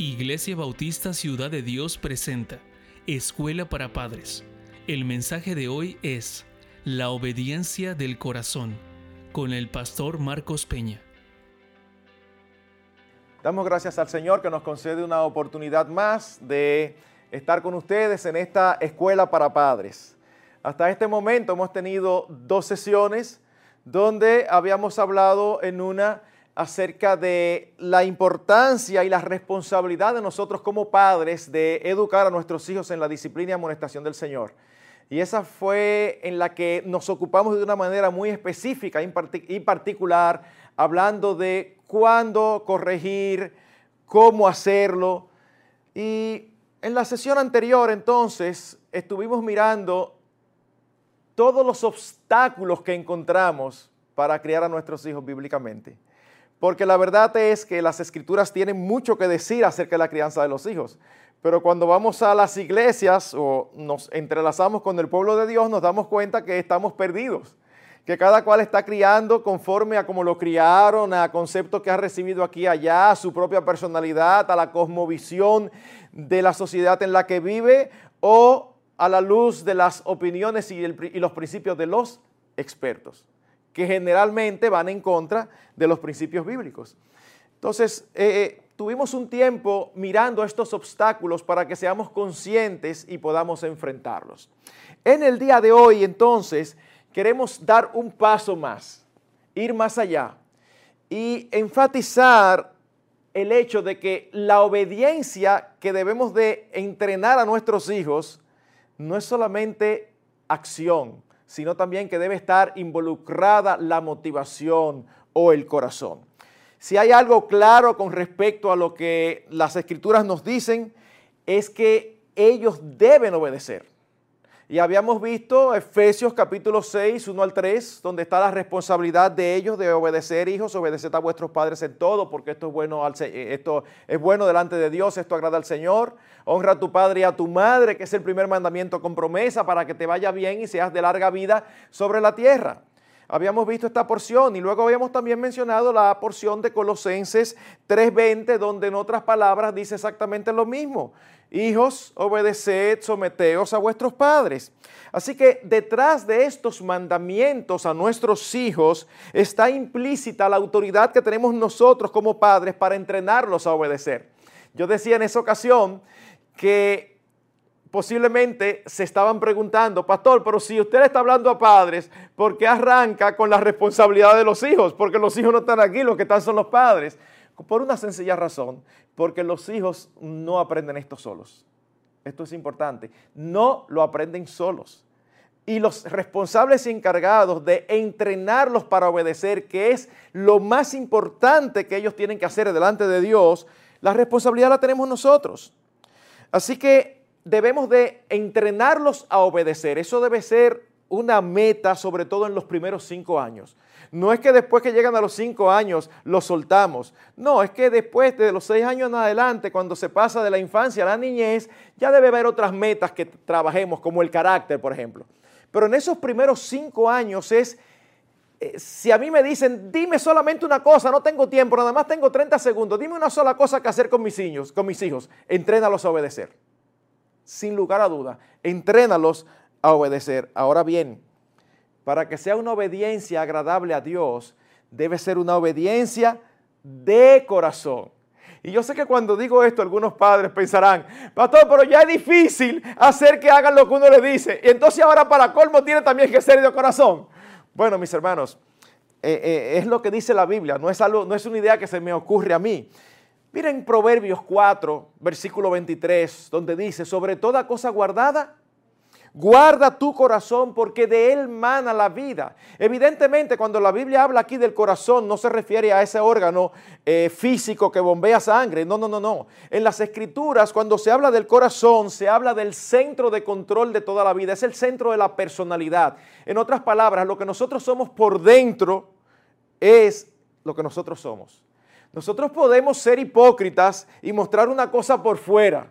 Iglesia Bautista Ciudad de Dios presenta Escuela para Padres. El mensaje de hoy es La obediencia del corazón con el pastor Marcos Peña. Damos gracias al Señor que nos concede una oportunidad más de estar con ustedes en esta Escuela para Padres. Hasta este momento hemos tenido dos sesiones donde habíamos hablado en una acerca de la importancia y la responsabilidad de nosotros como padres de educar a nuestros hijos en la disciplina y amonestación del Señor. Y esa fue en la que nos ocupamos de una manera muy específica y particular, hablando de cuándo corregir, cómo hacerlo. Y en la sesión anterior entonces estuvimos mirando todos los obstáculos que encontramos para criar a nuestros hijos bíblicamente. Porque la verdad es que las escrituras tienen mucho que decir acerca de la crianza de los hijos. Pero cuando vamos a las iglesias o nos entrelazamos con el pueblo de Dios, nos damos cuenta que estamos perdidos. Que cada cual está criando conforme a cómo lo criaron, a conceptos que ha recibido aquí y allá, a su propia personalidad, a la cosmovisión de la sociedad en la que vive o a la luz de las opiniones y los principios de los expertos que generalmente van en contra de los principios bíblicos. Entonces, eh, eh, tuvimos un tiempo mirando estos obstáculos para que seamos conscientes y podamos enfrentarlos. En el día de hoy, entonces, queremos dar un paso más, ir más allá y enfatizar el hecho de que la obediencia que debemos de entrenar a nuestros hijos no es solamente acción, sino también que debe estar involucrada la motivación o el corazón. Si hay algo claro con respecto a lo que las escrituras nos dicen, es que ellos deben obedecer. Y habíamos visto Efesios capítulo 6, 1 al 3, donde está la responsabilidad de ellos de obedecer, hijos, obedeced a vuestros padres en todo, porque esto es bueno, eh, esto es bueno delante de Dios, esto agrada al Señor. Honra a tu padre y a tu madre, que es el primer mandamiento con promesa para que te vaya bien y seas de larga vida sobre la tierra habíamos visto esta porción y luego habíamos también mencionado la porción de Colosenses 3:20, donde en otras palabras dice exactamente lo mismo. Hijos, obedeced, someteos a vuestros padres. Así que detrás de estos mandamientos a nuestros hijos está implícita la autoridad que tenemos nosotros como padres para entrenarlos a obedecer. Yo decía en esa ocasión que posiblemente se estaban preguntando, pastor, pero si usted está hablando a padres, ¿por qué arranca con la responsabilidad de los hijos? Porque los hijos no están aquí, los que están son los padres. Por una sencilla razón, porque los hijos no aprenden esto solos. Esto es importante. No lo aprenden solos. Y los responsables y encargados de entrenarlos para obedecer, que es lo más importante que ellos tienen que hacer delante de Dios, la responsabilidad la tenemos nosotros. Así que debemos de entrenarlos a obedecer. Eso debe ser una meta, sobre todo en los primeros cinco años. No es que después que llegan a los cinco años los soltamos. No, es que después de los seis años en adelante, cuando se pasa de la infancia a la niñez, ya debe haber otras metas que trabajemos, como el carácter, por ejemplo. Pero en esos primeros cinco años es, eh, si a mí me dicen, dime solamente una cosa, no tengo tiempo, nada más tengo 30 segundos, dime una sola cosa que hacer con mis hijos, con mis hijos, entrénalos a obedecer. Sin lugar a duda, entrénalos a obedecer. Ahora bien, para que sea una obediencia agradable a Dios, debe ser una obediencia de corazón. Y yo sé que cuando digo esto, algunos padres pensarán, pastor, pero ya es difícil hacer que hagan lo que uno le dice. Y entonces ahora para colmo tiene también que ser de corazón. Bueno, mis hermanos, eh, eh, es lo que dice la Biblia, no es, algo, no es una idea que se me ocurre a mí. Miren Proverbios 4, versículo 23, donde dice, sobre toda cosa guardada, Guarda tu corazón porque de él mana la vida. Evidentemente, cuando la Biblia habla aquí del corazón, no se refiere a ese órgano eh, físico que bombea sangre. No, no, no, no. En las escrituras, cuando se habla del corazón, se habla del centro de control de toda la vida. Es el centro de la personalidad. En otras palabras, lo que nosotros somos por dentro es lo que nosotros somos. Nosotros podemos ser hipócritas y mostrar una cosa por fuera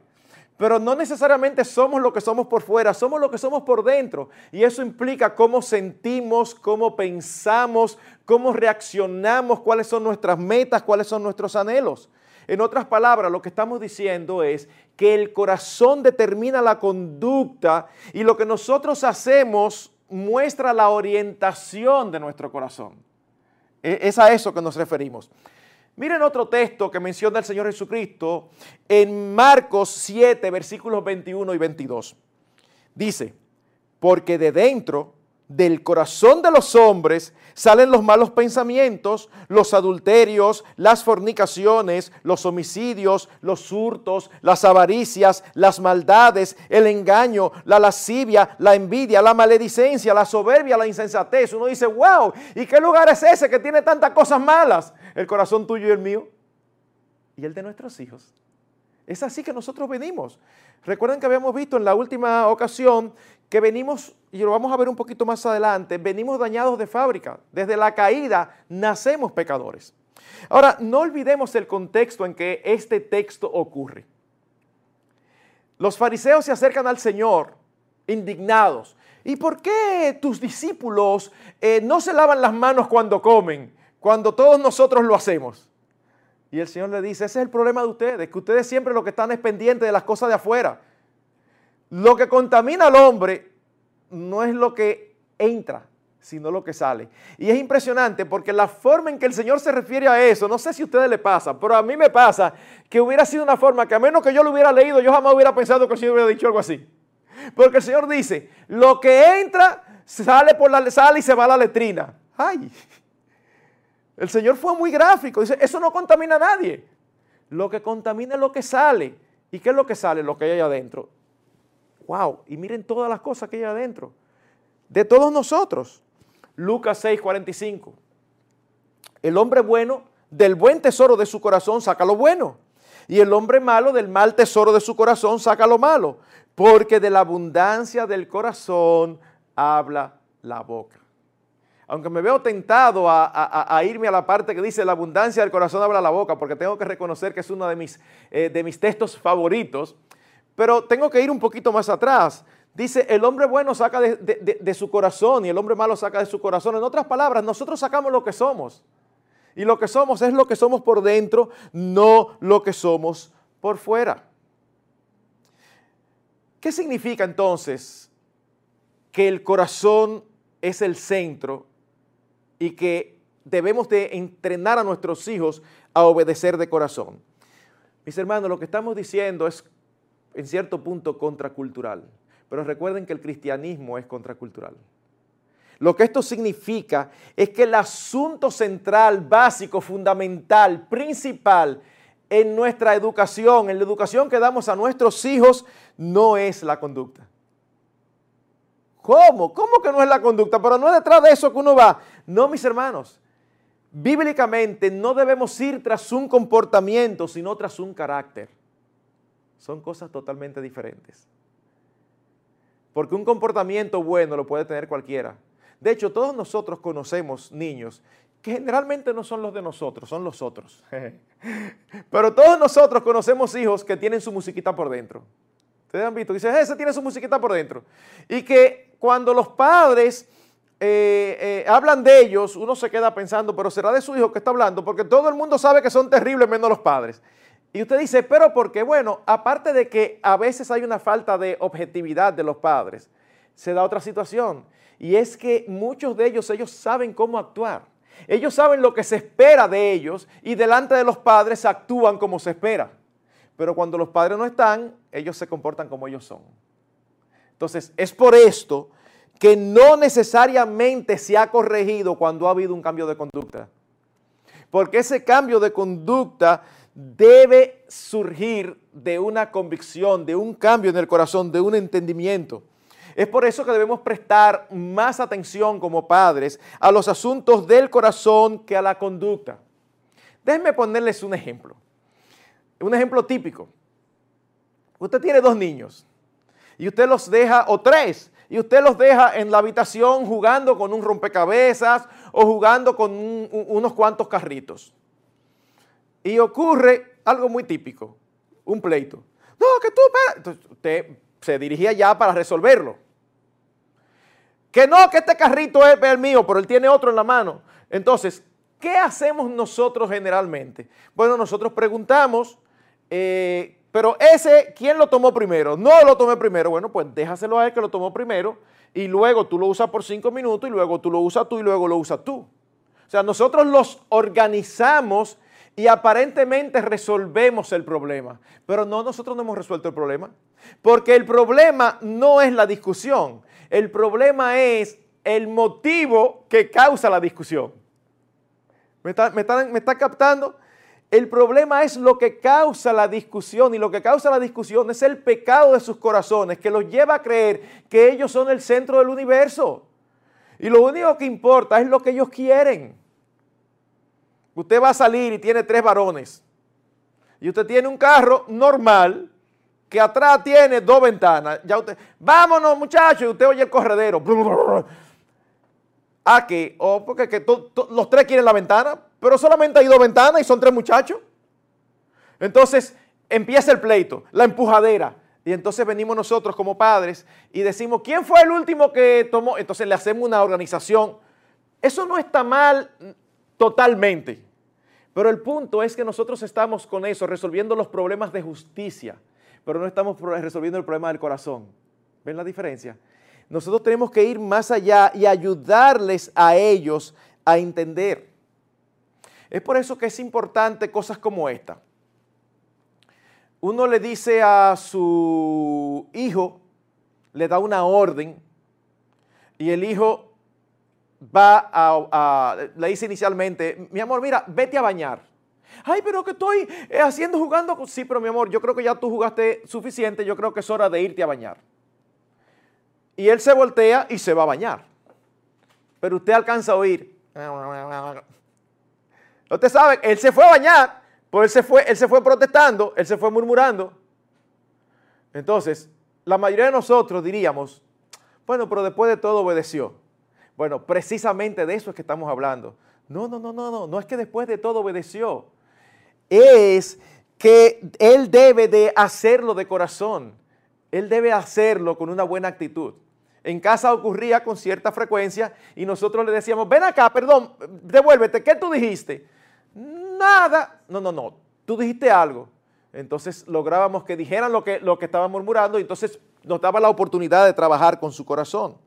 pero no necesariamente somos lo que somos por fuera, somos lo que somos por dentro. Y eso implica cómo sentimos, cómo pensamos, cómo reaccionamos, cuáles son nuestras metas, cuáles son nuestros anhelos. En otras palabras, lo que estamos diciendo es que el corazón determina la conducta y lo que nosotros hacemos muestra la orientación de nuestro corazón. E, es a eso que nos referimos. Miren otro texto que menciona el Señor Jesucristo en Marcos 7, versículos 21 y 22. Dice, porque de dentro del corazón de los hombres salen los malos pensamientos, los adulterios, las fornicaciones, los homicidios, los hurtos, las avaricias, las maldades, el engaño, la lascivia, la envidia, la maledicencia, la soberbia, la insensatez. Uno dice, wow, ¿y qué lugar es ese que tiene tantas cosas malas? El corazón tuyo y el mío y el de nuestros hijos. Es así que nosotros venimos. Recuerden que habíamos visto en la última ocasión que venimos, y lo vamos a ver un poquito más adelante, venimos dañados de fábrica. Desde la caída nacemos pecadores. Ahora, no olvidemos el contexto en que este texto ocurre. Los fariseos se acercan al Señor indignados. ¿Y por qué tus discípulos eh, no se lavan las manos cuando comen, cuando todos nosotros lo hacemos? Y el Señor le dice, ese es el problema de ustedes, que ustedes siempre lo que están es pendientes de las cosas de afuera. Lo que contamina al hombre no es lo que entra, sino lo que sale. Y es impresionante porque la forma en que el Señor se refiere a eso, no sé si a ustedes le pasa, pero a mí me pasa que hubiera sido una forma que a menos que yo lo hubiera leído, yo jamás hubiera pensado que el Señor hubiera dicho algo así. Porque el Señor dice, lo que entra sale por la sale y se va a la letrina. Ay. El Señor fue muy gráfico, dice, eso no contamina a nadie. Lo que contamina es lo que sale. ¿Y qué es lo que sale? Lo que hay adentro. Wow, y miren todas las cosas que hay adentro. De todos nosotros. Lucas 6, 45. El hombre bueno del buen tesoro de su corazón saca lo bueno. Y el hombre malo del mal tesoro de su corazón saca lo malo. Porque de la abundancia del corazón habla la boca. Aunque me veo tentado a, irme a la parte que dice la abundancia del corazón habla la boca, porque tengo que reconocer que es uno de mis, eh, de mis textos favoritos. Pero tengo que ir un poquito más atrás. Dice, el hombre bueno saca de, su corazón y el hombre malo saca de su corazón. En otras palabras, nosotros sacamos lo que somos. Y lo que somos es lo que somos por dentro, no lo que somos por fuera. ¿Qué significa entonces que el corazón es el centro y que debemos de entrenar a nuestros hijos a obedecer de corazón? Mis hermanos, lo que estamos diciendo es en cierto punto contracultural. Pero recuerden que el cristianismo es contracultural. Lo que esto significa es que el asunto central, básico, fundamental, principal en nuestra educación, en la educación que damos a nuestros hijos, no es la conducta. ¿Cómo? ¿Cómo que no es la conducta? Pero no es detrás de eso que uno va. No, mis hermanos. Bíblicamente no debemos ir tras un comportamiento, sino tras un carácter son cosas totalmente diferentes. Porque un comportamiento bueno lo puede tener cualquiera. De hecho, todos nosotros conocemos niños que generalmente no son los de nosotros, son los otros. Pero todos nosotros conocemos hijos que tienen su musiquita por dentro. Ustedes han visto, dicen, ese tiene su musiquita por dentro. Y que cuando los padres eh, eh, hablan de ellos, uno se queda pensando, pero será de su hijo que está hablando, porque todo el mundo sabe que son terribles menos los padres. Y usted dice, pero ¿por qué? Bueno, aparte de que a veces hay una falta de objetividad de los padres, se da otra situación. Y es que muchos de ellos, ellos saben cómo actuar. Ellos saben lo que se espera de ellos y delante de los padres actúan como se espera. Pero cuando los padres no están, ellos se comportan como ellos son. Entonces, es por esto que no necesariamente se ha corregido cuando ha habido un cambio de conducta. Porque ese cambio de conducta debe surgir de una convicción, de un cambio en el corazón, de un entendimiento. Es por eso que debemos prestar más atención como padres a los asuntos del corazón que a la conducta. Déjenme ponerles un ejemplo. Un ejemplo típico. Usted tiene dos niños y usted los deja, o tres, y usted los deja en la habitación jugando con un rompecabezas o jugando con unos cuantos carritos. Y ocurre algo muy típico, un pleito. No, que tú, Entonces, usted se dirigía ya para resolverlo. Que no, que este carrito es el mío, pero él tiene otro en la mano. Entonces, ¿qué hacemos nosotros generalmente? Bueno, nosotros preguntamos, eh, pero ese, ¿quién lo tomó primero? No lo tomé primero. Bueno, pues déjaselo a él que lo tomó primero y luego tú lo usas por cinco minutos y luego tú lo usas tú y luego lo usas tú. O sea, nosotros los organizamos y aparentemente resolvemos el problema, pero no, nosotros no hemos resuelto el problema, porque el problema no es la discusión, el problema es el motivo que causa la discusión. ¿Me está, me captando? El problema es lo que causa la discusión y lo que causa la discusión es el pecado de sus corazones que los lleva a creer que ellos son el centro del universo. Y lo único que importa es lo que ellos quieren. Usted va a salir y tiene tres varones. Y usted tiene un carro normal que atrás tiene dos ventanas. Ya usted, vámonos muchachos, y usted oye el corredero. ¿A qué? O porque que los tres quieren la ventana, pero solamente hay dos ventanas y son tres muchachos. Entonces empieza el pleito, la empujadera. Y entonces venimos nosotros como padres y decimos, ¿quién fue el último que tomó? Entonces le hacemos una organización. Eso no está mal totalmente. Pero el punto es que nosotros estamos con eso, resolviendo los problemas de justicia, pero no estamos resolviendo el problema del corazón. ¿Ven la diferencia? Nosotros tenemos que ir más allá y ayudarles a ellos a entender. Es por eso que es importante cosas como esta. Uno le dice a su hijo, le da una orden, y el hijo va a, le dice inicialmente, mi amor, mira, vete a bañar. Ay, pero que estoy eh, haciendo jugando. Sí, pero mi amor, yo creo que ya tú jugaste suficiente, yo creo que es hora de irte a bañar. Y él se voltea y se va a bañar. Pero usted alcanza a oír. Usted sabe, él se fue a bañar, pues él se fue, él se fue protestando, él se fue murmurando. Entonces, la mayoría de nosotros diríamos, bueno, pero después de todo obedeció. Bueno, precisamente de eso es que estamos hablando. No, no, no, no, no, no es que después de todo obedeció. Es que él debe de hacerlo de corazón. Él debe hacerlo con una buena actitud. En casa ocurría con cierta frecuencia y nosotros le decíamos, ven acá, perdón, devuélvete, ¿qué tú dijiste? Nada. No, no, no, tú dijiste algo. Entonces lográbamos que dijeran lo que, lo que estaban murmurando y entonces nos daba la oportunidad de trabajar con su corazón.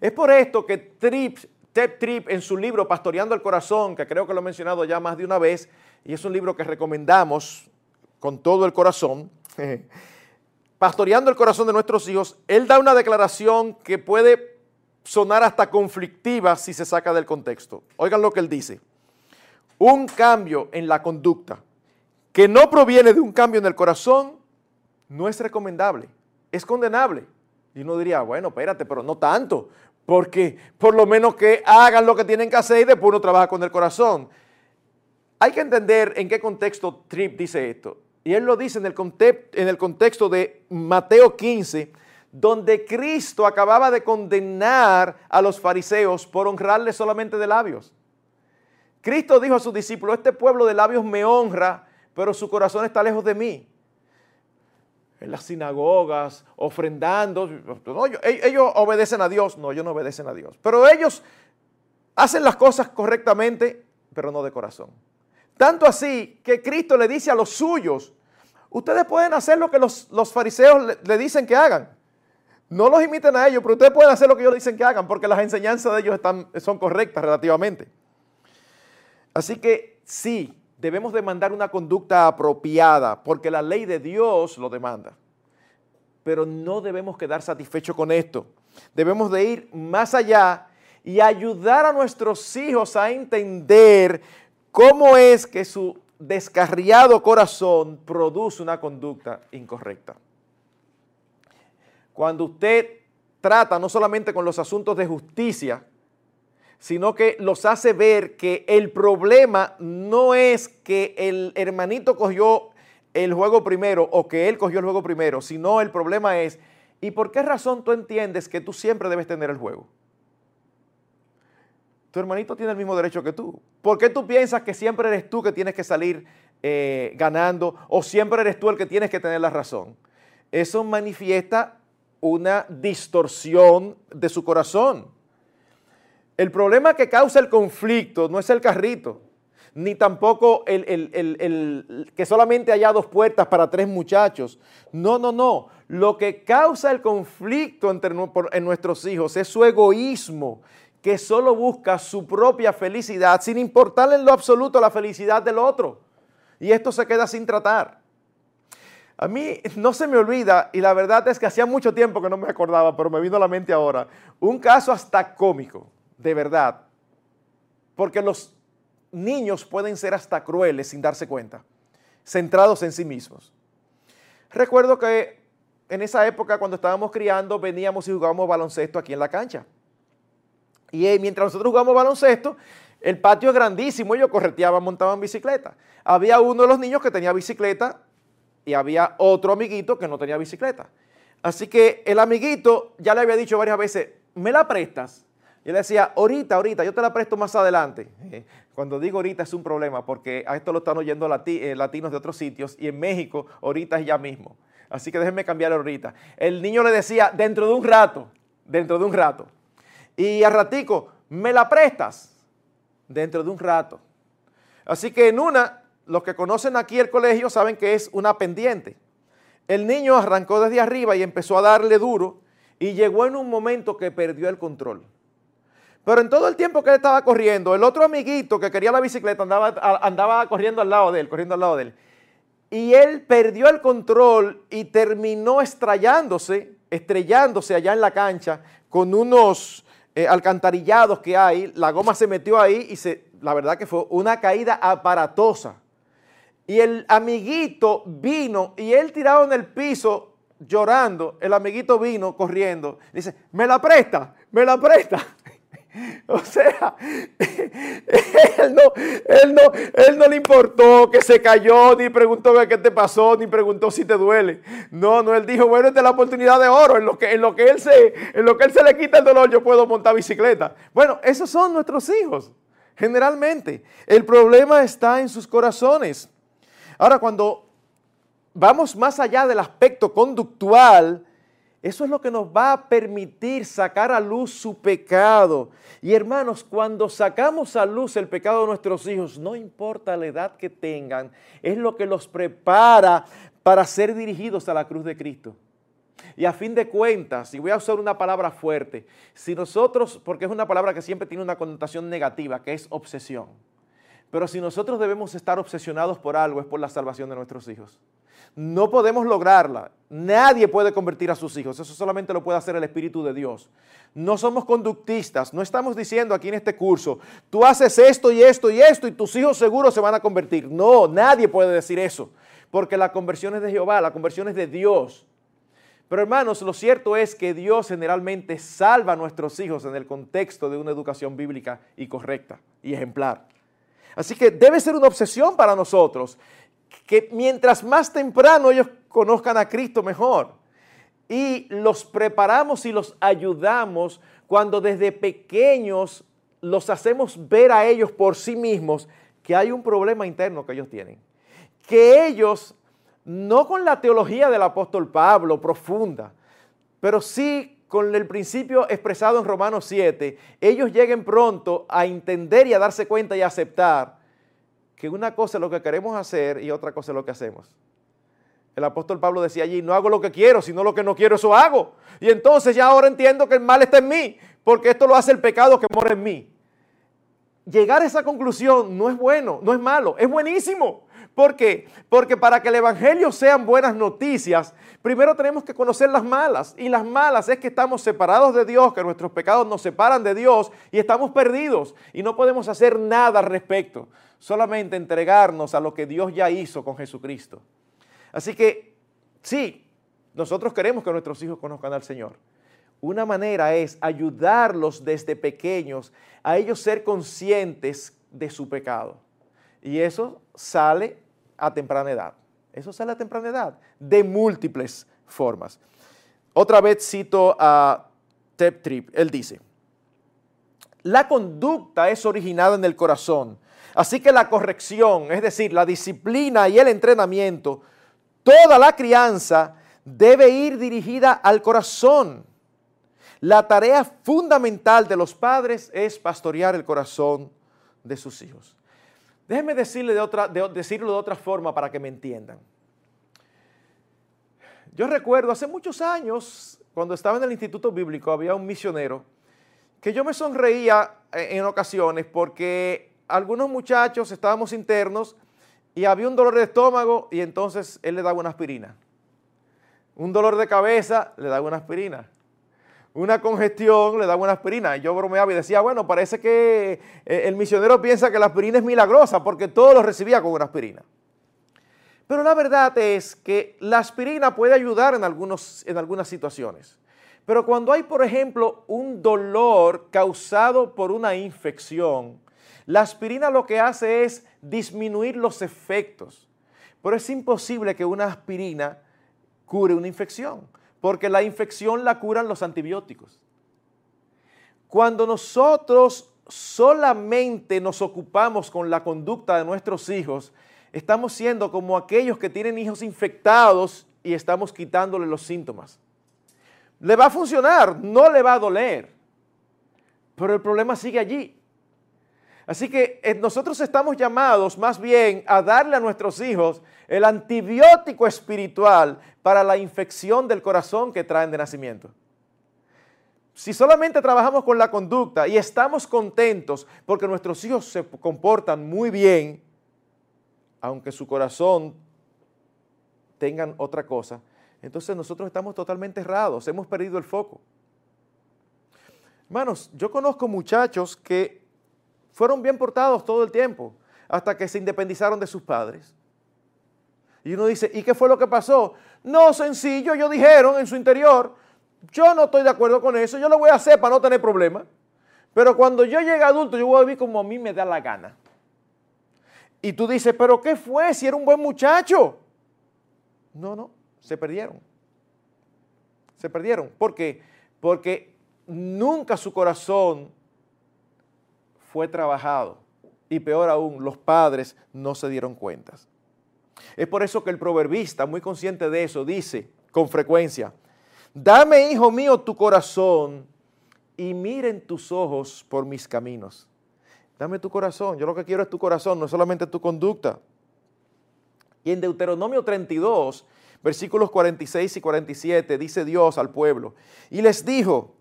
Es por esto que Trip, Ted Tripp en su libro Pastoreando el Corazón, que creo que lo he mencionado ya más de una vez, y es un libro que recomendamos con todo el corazón, pastoreando el corazón de nuestros hijos, él da una declaración que puede sonar hasta conflictiva si se saca del contexto. Oigan lo que él dice. Un cambio en la conducta que no proviene de un cambio en el corazón no es recomendable, es condenable. Y uno diría, bueno, espérate, pero no tanto, porque por lo menos que hagan lo que tienen que hacer y después uno trabaja con el corazón. Hay que entender en qué contexto Tripp dice esto. Y él lo dice en el, contexto de Mateo 15, donde Cristo acababa de condenar a los fariseos por honrarles solamente de labios. Cristo dijo a sus discípulos, este pueblo de labios me honra, pero su corazón está lejos de mí. En las sinagogas, ofrendando. ellos obedecen a Dios. No, ellos no obedecen a Dios. Pero ellos hacen las cosas correctamente, pero no de corazón. Tanto así que Cristo le dice a los suyos, ustedes pueden hacer lo que los, fariseos le, dicen que hagan. No los imiten a ellos, pero ustedes pueden hacer lo que ellos dicen que hagan, porque las enseñanzas de ellos están, son correctas relativamente. Así que sí, debemos demandar una conducta apropiada, porque la ley de Dios lo demanda. Pero no debemos quedar satisfechos con esto. Debemos de ir más allá y ayudar a nuestros hijos a entender ¿Cómo es que su descarriado corazón produce una conducta incorrecta? Cuando usted trata no solamente con los asuntos de justicia, sino que los hace ver que el problema no es que el hermanito cogió el juego primero o que él cogió el juego primero, sino el problema es, ¿y por qué razón tú entiendes que tú siempre debes tener el juego? Tu hermanito tiene el mismo derecho que tú. ¿Por qué tú piensas que siempre eres tú que tienes que salir eh, ganando o siempre eres tú el que tienes que tener la razón? eso manifiesta una distorsión de su corazón. El problema que causa el conflicto no es el carrito, ni tampoco el, que solamente haya dos puertas para tres muchachos. No, no, no. Lo que causa el conflicto entre, en nuestros hijos es su egoísmo, que solo busca su propia felicidad, sin importarle en lo absoluto la felicidad del otro. Y esto se queda sin tratar. A mí no se me olvida, y la verdad es que hacía mucho tiempo que no me acordaba, pero me vino a la mente ahora, un caso hasta cómico, de verdad, porque los niños pueden ser hasta crueles sin darse cuenta, centrados en sí mismos. Recuerdo que en esa época cuando estábamos criando veníamos y jugábamos baloncesto aquí en la cancha. Y eh, mientras nosotros jugábamos baloncesto, el patio es grandísimo, ellos correteaban, montaban bicicleta. Había uno de los niños que tenía bicicleta y había otro amiguito que no tenía bicicleta. Así que el amiguito ya le había dicho varias veces, ¿me la prestas? Y él decía, ahorita, ahorita, yo te la presto más adelante. Cuando digo ahorita es un problema porque a esto lo están oyendo eh, latinos de otros sitios y en México ahorita es ya mismo. Así que déjenme cambiar ahorita. El niño le decía, dentro de un rato, dentro de un rato. Y a ratico, ¿me la prestas? Dentro de un rato. Así que en una, los que conocen aquí el colegio saben que es una pendiente. El niño arrancó desde arriba y empezó a darle duro y llegó en un momento que perdió el control. Pero en todo el tiempo que él estaba corriendo, el otro amiguito que quería la bicicleta andaba, andaba corriendo al lado de él, corriendo al lado de él. Y él perdió el control y terminó estrellándose, estrellándose allá en la cancha con unos eh, alcantarillados que hay. La goma se metió ahí y se, la verdad que fue una caída aparatosa. Y el amiguito vino y él tirado en el piso llorando. El amiguito vino corriendo. Dice, ¿me la presta? ¿Me la presta? O sea, él no, él, no, él no le importó que se cayó, ni preguntó qué te pasó, ni preguntó si te duele. No, no, él dijo, bueno, esta es la oportunidad de oro. En lo que, en lo que, él, se, en lo que él se le quita el dolor, yo puedo montar bicicleta. Bueno, esos son nuestros hijos, generalmente. El problema está en sus corazones. Ahora, cuando vamos más allá del aspecto conductual, eso es lo que nos va a permitir sacar a luz su pecado. Y hermanos, cuando sacamos a luz el pecado de nuestros hijos, no importa la edad que tengan, es lo que los prepara para ser dirigidos a la cruz de Cristo. Y a fin de cuentas, y voy a usar una palabra fuerte, si nosotros, porque es una palabra que siempre tiene una connotación negativa, que es obsesión, pero si nosotros debemos estar obsesionados por algo, es por la salvación de nuestros hijos. No podemos lograrla. Nadie puede convertir a sus hijos. Eso solamente lo puede hacer el Espíritu de Dios. No somos conductistas. No estamos diciendo aquí en este curso, tú haces esto y esto y esto y tus hijos seguro se van a convertir. No, nadie puede decir eso. Porque la conversión es de Jehová, la conversión es de Dios. Pero hermanos, lo cierto es que Dios generalmente salva a nuestros hijos en el contexto de una educación bíblica y correcta y ejemplar. Así que debe ser una obsesión para nosotros que mientras más temprano ellos conozcan a Cristo mejor. Y los preparamos y los ayudamos cuando desde pequeños los hacemos ver a ellos por sí mismos que hay un problema interno que ellos tienen. Que ellos, no con la teología del apóstol Pablo profunda, pero sí con el principio expresado en Romanos 7, ellos lleguen pronto a entender y a darse cuenta y a aceptar que una cosa es lo que queremos hacer y otra cosa es lo que hacemos. El apóstol Pablo decía allí, no hago lo que quiero, sino lo que no quiero, eso hago. Y entonces ya ahora entiendo que el mal está en mí, porque esto lo hace el pecado que mora en mí. Llegar a esa conclusión no es bueno, no es malo, es buenísimo. ¿Por qué? Porque para que el Evangelio sean buenas noticias, primero tenemos que conocer las malas. Y las malas es que estamos separados de Dios, que nuestros pecados nos separan de Dios y estamos perdidos y no podemos hacer nada al respecto solamente entregarnos a lo que Dios ya hizo con Jesucristo. Así que sí, nosotros queremos que nuestros hijos conozcan al Señor. Una manera es ayudarlos desde pequeños a ellos ser conscientes de su pecado. Y eso sale a temprana edad. Eso sale a temprana edad, de múltiples formas. Otra vez cito a Tep Trip. Él dice, la conducta es originada en el corazón Así que la corrección, es decir, la disciplina y el entrenamiento, toda la crianza debe ir dirigida al corazón. La tarea fundamental de los padres es pastorear el corazón de sus hijos. Déjenme decirle de otra, decirlo de otra forma para que me entiendan. Yo recuerdo hace muchos años, cuando estaba en el Instituto Bíblico, había un misionero que yo me sonreía en ocasiones porque algunos muchachos estábamos internos y había un dolor de estómago y entonces él le daba una aspirina. Un dolor de cabeza, le daba una aspirina. Una congestión, le daba una aspirina. Yo bromeaba y decía, bueno, parece que eh, el misionero piensa que la aspirina es milagrosa porque todo lo recibía con una aspirina. Pero la verdad es que la aspirina puede ayudar en, algunos, en algunas situaciones. Pero cuando hay, por ejemplo, un dolor causado por una infección, la aspirina lo que hace es disminuir los efectos. Pero es imposible que una aspirina cure una infección, porque la infección la curan los antibióticos. Cuando nosotros solamente nos ocupamos con la conducta de nuestros hijos, estamos siendo como aquellos que tienen hijos infectados y estamos quitándole los síntomas. Le va a funcionar, no le va a doler, pero el problema sigue allí. Así que eh, nosotros estamos llamados más bien a darle a nuestros hijos el antibiótico espiritual para la infección del corazón que traen de nacimiento. Si solamente trabajamos con la conducta y estamos contentos porque nuestros hijos se comportan muy bien, aunque su corazón tengan otra cosa, entonces nosotros estamos totalmente errados, hemos perdido el foco. Hermanos, yo conozco muchachos que fueron bien portados todo el tiempo hasta que se independizaron de sus padres. Y uno dice, ¿y qué fue lo que pasó? No, sencillo, ellos dijeron en su interior, yo no estoy de acuerdo con eso, yo lo voy a hacer para no tener problemas. Pero cuando yo llegue adulto, yo voy a vivir como a mí me da la gana. Y tú dices, ¿pero qué fue si era un buen muchacho? No, no, se perdieron. Se perdieron. ¿Por qué? Porque nunca su corazón fue trabajado. Y peor aún, los padres no se dieron cuentas. Es por eso que el proverbista, muy consciente de eso, dice con frecuencia, dame, hijo mío, tu corazón y miren tus ojos por mis caminos. Dame tu corazón, yo lo que quiero es tu corazón, no solamente tu conducta. Y en Deuteronomio 32, versículos 46 y 47, dice Dios al pueblo, y les dijo,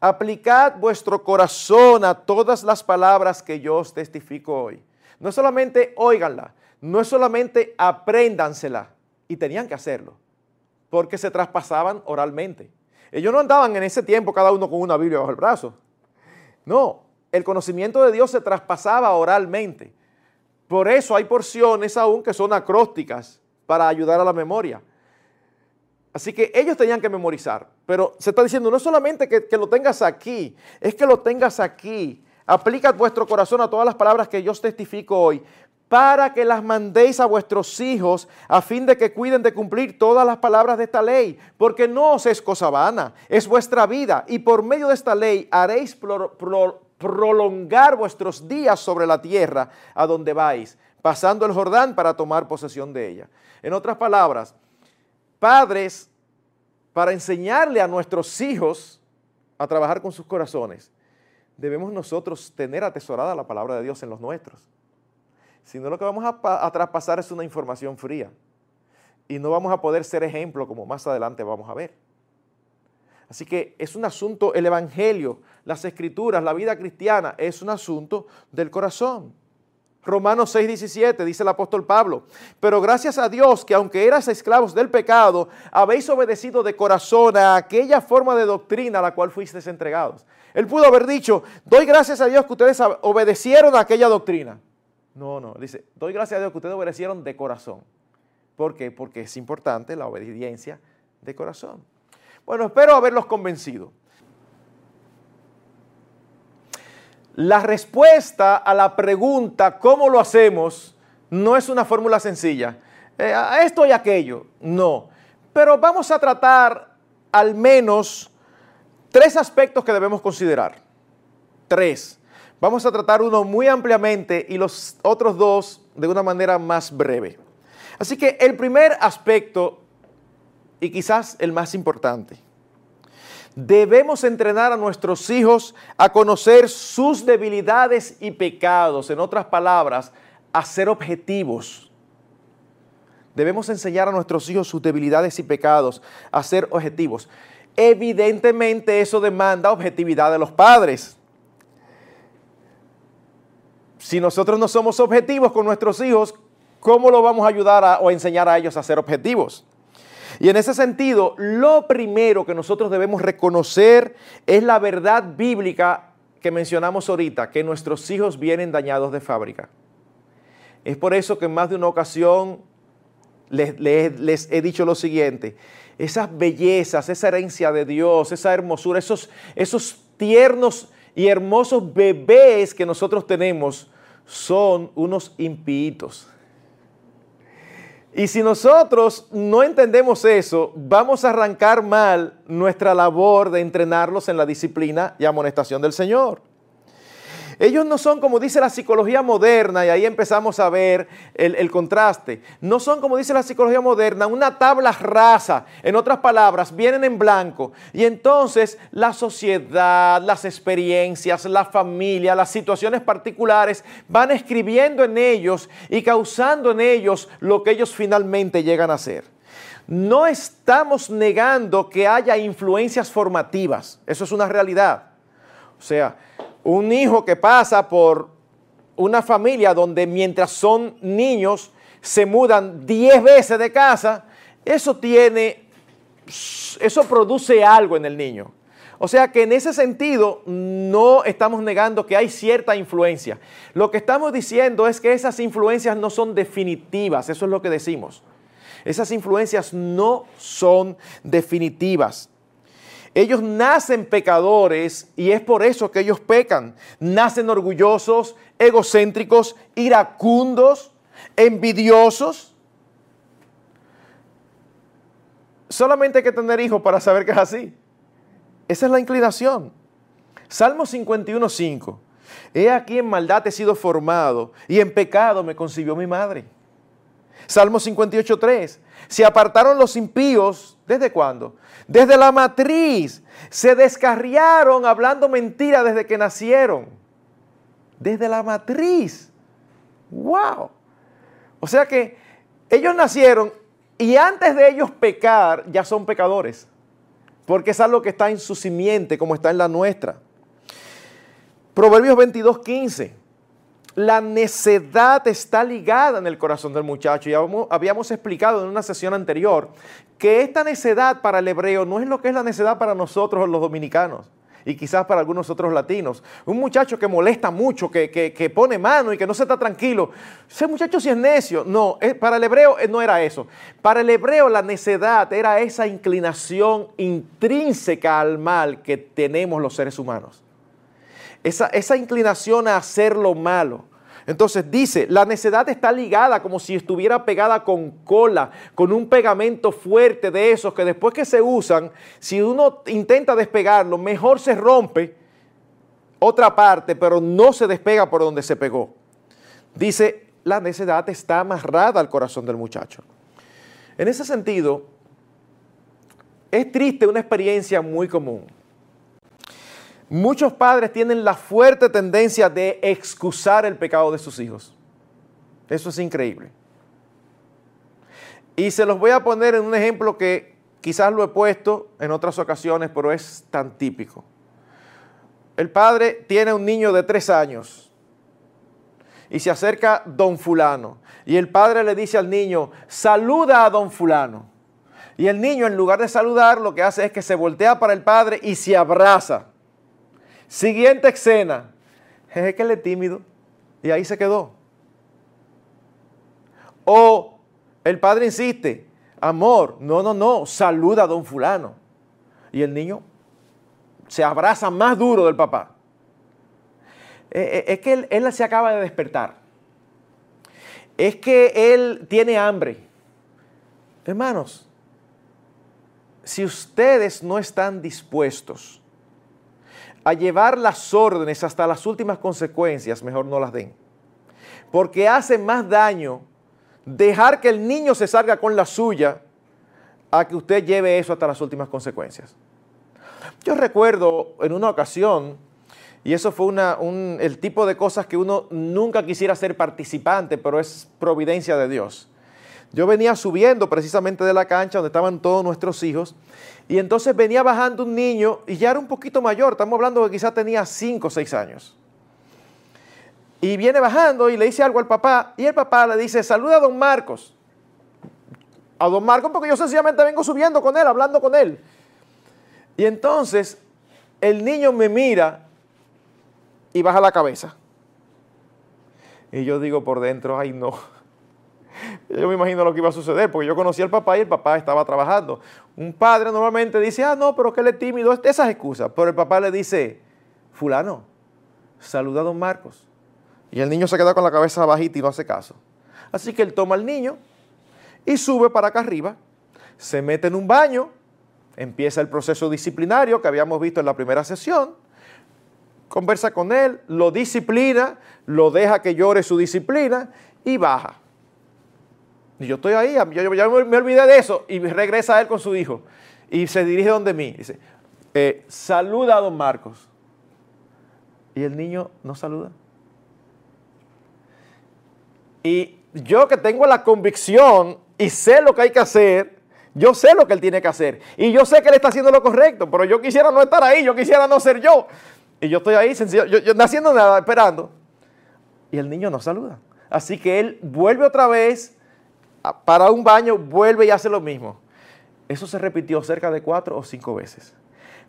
aplicad vuestro corazón a todas las palabras que yo os testifico hoy. No solamente oiganla, no solamente apréndansela, y tenían que hacerlo, porque se traspasaban oralmente. Ellos no andaban en ese tiempo cada uno con una Biblia bajo el brazo. No, el conocimiento de Dios se traspasaba oralmente. Por eso hay porciones aún que son acrósticas para ayudar a la memoria. Así que ellos tenían que memorizar. Pero se está diciendo, no solamente que, que, lo tengas aquí, es que lo tengas aquí. Aplica vuestro corazón a todas las palabras que yo os testifico hoy, para que las mandéis a vuestros hijos a fin de que cuiden de cumplir todas las palabras de esta ley, porque no os es cosa vana, es vuestra vida, y por medio de esta ley haréis prolongar vuestros días sobre la tierra a donde vais, pasando el Jordán para tomar posesión de ella. En otras palabras, padres, para enseñarle a nuestros hijos a trabajar con sus corazones, debemos nosotros tener atesorada la palabra de Dios en los nuestros sino lo que vamos a, traspasar es una información fría. Y no vamos a poder ser ejemplo como más adelante vamos a ver. Así que es un asunto, el Evangelio, las Escrituras, la vida cristiana, es un asunto del corazón. Romanos 6:17 dice el apóstol Pablo, pero gracias a Dios que aunque eras esclavos del pecado, habéis obedecido de corazón a aquella forma de doctrina a la cual fuisteis entregados. Él pudo haber dicho, doy gracias a Dios que ustedes obedecieron a aquella doctrina. No, no, dice, doy gracias a Dios que ustedes obedecieron de corazón. ¿Por qué? Porque es importante la obediencia de corazón. Bueno, espero haberlos convencido. La respuesta a la pregunta, ¿cómo lo hacemos? No es una fórmula sencilla. Eh, a esto y aquello, no. Pero vamos a tratar al menos tres aspectos que debemos considerar. Tres. Vamos a tratar uno muy ampliamente y los otros dos de una manera más breve. Así que el primer aspecto y quizás el más importante. Debemos entrenar a nuestros hijos a conocer sus debilidades y pecados. En otras palabras, a ser objetivos. Debemos enseñar a nuestros hijos sus debilidades y pecados, a ser objetivos. Evidentemente eso demanda objetividad de los padres. Si nosotros no somos objetivos con nuestros hijos, ¿cómo lo vamos a ayudar o enseñar a ellos a ser objetivos? Y en ese sentido, lo primero que nosotros debemos reconocer es la verdad bíblica que mencionamos ahorita, que nuestros hijos vienen dañados de fábrica. Es por eso que en más de una ocasión les, he dicho lo siguiente, esas bellezas, esa herencia de Dios, esa hermosura, esos, esos tiernos y hermosos bebés que nosotros tenemos son unos impíos. Y si nosotros no entendemos eso, vamos a arrancar mal nuestra labor de entrenarlos en la disciplina y amonestación del Señor. Ellos no son como dice la psicología moderna, y ahí empezamos a ver el, contraste. No son como dice la psicología moderna, una tabla rasa. En otras palabras, vienen en blanco. Y entonces la sociedad, las experiencias, la familia, las situaciones particulares van escribiendo en ellos y causando en ellos lo que ellos finalmente llegan a ser. No estamos negando que haya influencias formativas. Eso es una realidad. O sea, un hijo que pasa por una familia donde mientras son niños se mudan 10 veces de casa, eso tiene, eso produce algo en el niño. O sea que en ese sentido no estamos negando que hay cierta influencia. Lo que estamos diciendo es que esas influencias no son definitivas, eso es lo que decimos. Esas influencias no son definitivas. Ellos nacen pecadores y es por eso que ellos pecan. Nacen orgullosos, egocéntricos, iracundos, envidiosos. Solamente hay que tener hijos para saber que es así. Esa es la inclinación. Salmo 51.5. He aquí en maldad he sido formado y en pecado me concibió mi madre. Salmo 58.3. Se apartaron los impíos, ¿desde cuándo? Desde la matriz. Se descarriaron hablando mentira desde que nacieron. Desde la matriz. ¡Wow! O sea que ellos nacieron y antes de ellos pecar ya son pecadores. Porque es algo que está en su simiente como está en la nuestra. Proverbios 22.15 la necedad está ligada en el corazón del muchacho. Y habíamos explicado en una sesión anterior que esta necedad para el hebreo no es lo que es la necedad para nosotros los dominicanos y quizás para algunos otros latinos. Un muchacho que molesta mucho, que, pone mano y que no se está tranquilo. Ese muchacho sí es necio. No, eh, para el hebreo eh, no era eso. Para el hebreo la necedad era esa inclinación intrínseca al mal que tenemos los seres humanos. Esa, esa inclinación a hacer lo malo. Entonces dice, la necedad está ligada como si estuviera pegada con cola, con un pegamento fuerte de esos que después que se usan, si uno intenta despegarlo, mejor se rompe otra parte, pero no se despega por donde se pegó. Dice, la necedad está amarrada al corazón del muchacho. En ese sentido, es triste una experiencia muy común. Muchos padres tienen la fuerte tendencia de excusar el pecado de sus hijos. Eso es increíble. Y se los voy a poner en un ejemplo que quizás lo he puesto en otras ocasiones, pero es tan típico. El padre tiene un niño de tres años y se acerca don fulano. Y el padre le dice al niño, saluda a don fulano. Y el niño en lugar de saludar lo que hace es que se voltea para el padre y se abraza. Siguiente escena. Es que él es tímido. Y ahí se quedó. O el padre insiste, amor, no, no, no, saluda a don fulano. Y el niño se abraza más duro del papá. Eh, eh, es que él, él se acaba de despertar. Es que él tiene hambre. Hermanos, si ustedes no están dispuestos a llevar las órdenes hasta las últimas consecuencias, mejor no las den. Porque hace más daño dejar que el niño se salga con la suya a que usted lleve eso hasta las últimas consecuencias. Yo recuerdo en una ocasión, y eso fue el tipo de cosas que uno nunca quisiera ser participante, pero es providencia de Dios. Yo venía subiendo precisamente de la cancha donde estaban todos nuestros hijos, y entonces venía bajando un niño, y ya era un poquito mayor, estamos hablando que quizás tenía 5 o 6 años. Y viene bajando y le dice algo al papá, y el papá le dice, saluda a don Marcos. A don Marcos porque yo sencillamente vengo subiendo con él, hablando con él. Y entonces el niño me mira y baja la cabeza. Y yo digo por dentro, ay no. Yo me imagino lo que iba a suceder, porque yo conocí al papá y el papá estaba trabajando. Un padre normalmente dice, ah, no, pero que él es tímido, esas excusas. Pero el papá le dice, fulano, saluda a don Marcos. Y el niño se queda con la cabeza bajita y no hace caso. Así que él toma al niño y sube para acá arriba, se mete en un baño, empieza el proceso disciplinario que habíamos visto en la primera sesión, conversa con él, lo disciplina, lo deja que llore su disciplina y baja. Y yo estoy ahí, yo, ya me, olvidé de eso y regresa él con su hijo y se dirige donde mí. Dice, eh, saluda a don Marcos. Y el niño no saluda. Y yo que tengo la convicción y sé lo que hay que hacer, yo sé lo que él tiene que hacer. Y yo sé que él está haciendo lo correcto, pero yo quisiera no estar ahí, yo quisiera no ser yo. Y yo estoy ahí, sencillo, yo, yo no haciendo nada, esperando. Y el niño no saluda. Así que él vuelve otra vez para un baño, vuelve y hace lo mismo. Eso se repitió cerca de cuatro o cinco veces.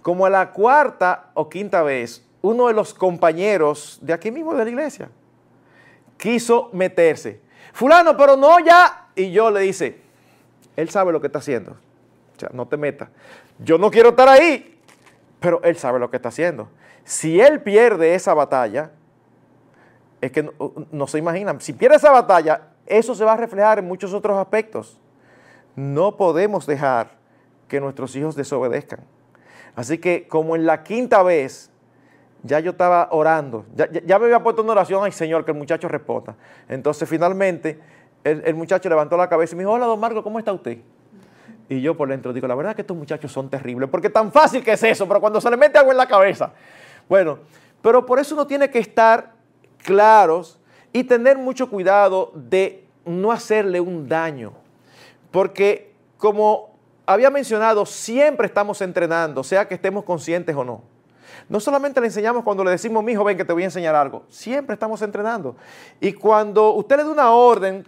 Como a la cuarta o quinta vez, uno de los compañeros de aquí mismo de la iglesia quiso meterse. Fulano, pero no ya. Y yo le dice, él sabe lo que está haciendo. O sea, no te metas. Yo no quiero estar ahí, pero él sabe lo que está haciendo. Si él pierde esa batalla, es que no, se imaginan, si pierde esa batalla, eso se va a reflejar en muchos otros aspectos. No podemos dejar que nuestros hijos desobedezcan. Así que como en la quinta vez ya yo estaba orando, ya, me había puesto una oración, ay Señor, que el muchacho responda. Entonces finalmente el, muchacho levantó la cabeza y me dijo, hola don Marco, ¿cómo está usted? Y yo por dentro digo, la verdad es que estos muchachos son terribles, porque tan fácil que es eso, pero cuando se le mete algo en la cabeza. Bueno, pero por eso uno tiene que estar claros y tener mucho cuidado de no hacerle un daño, porque como había mencionado, siempre estamos entrenando, sea que estemos conscientes o no. No solamente le enseñamos cuando le decimos, mi hijo, ven que te voy a enseñar algo. Siempre estamos entrenando. Y cuando usted le da una orden,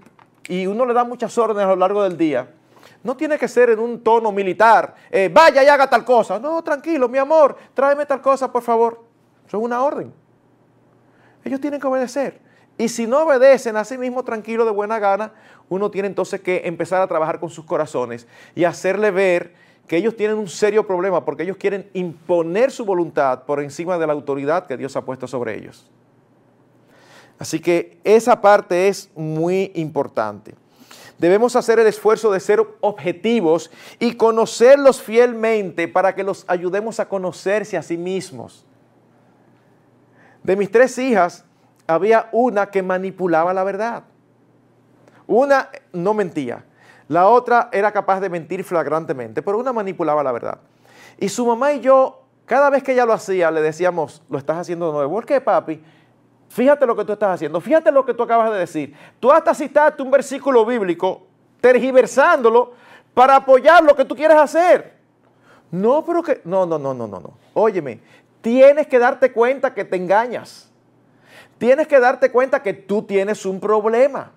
y uno le da muchas órdenes a lo largo del día, no tiene que ser en un tono militar, eh, vaya y haga tal cosa. No, tranquilo, mi amor, tráeme tal cosa, por favor. Eso es una orden. Ellos tienen que obedecer. Y si no obedecen a sí mismo tranquilo, de buena gana, uno tiene entonces que empezar a trabajar con sus corazones y hacerle ver que ellos tienen un serio problema porque ellos quieren imponer su voluntad por encima de la autoridad que Dios ha puesto sobre ellos. Así que esa parte es muy importante. Debemos hacer el esfuerzo de ser objetivos y conocerlos fielmente para que los ayudemos a conocerse a sí mismos. De mis tres hijas, había una que manipulaba la verdad. Una no mentía. La otra era capaz de mentir flagrantemente, pero una manipulaba la verdad. Y su mamá y yo, cada vez que ella lo hacía, le decíamos, lo estás haciendo de nuevo. ¿Por qué, papi? Fíjate lo que tú estás haciendo, fíjate lo que tú acabas de decir. Tú hasta citaste un versículo bíblico, tergiversándolo, para apoyar lo que tú quieres hacer. No, pero que... No, no, no, no, no, no. Óyeme, tienes que darte cuenta que te engañas. Tienes que darte cuenta que tú tienes un problema.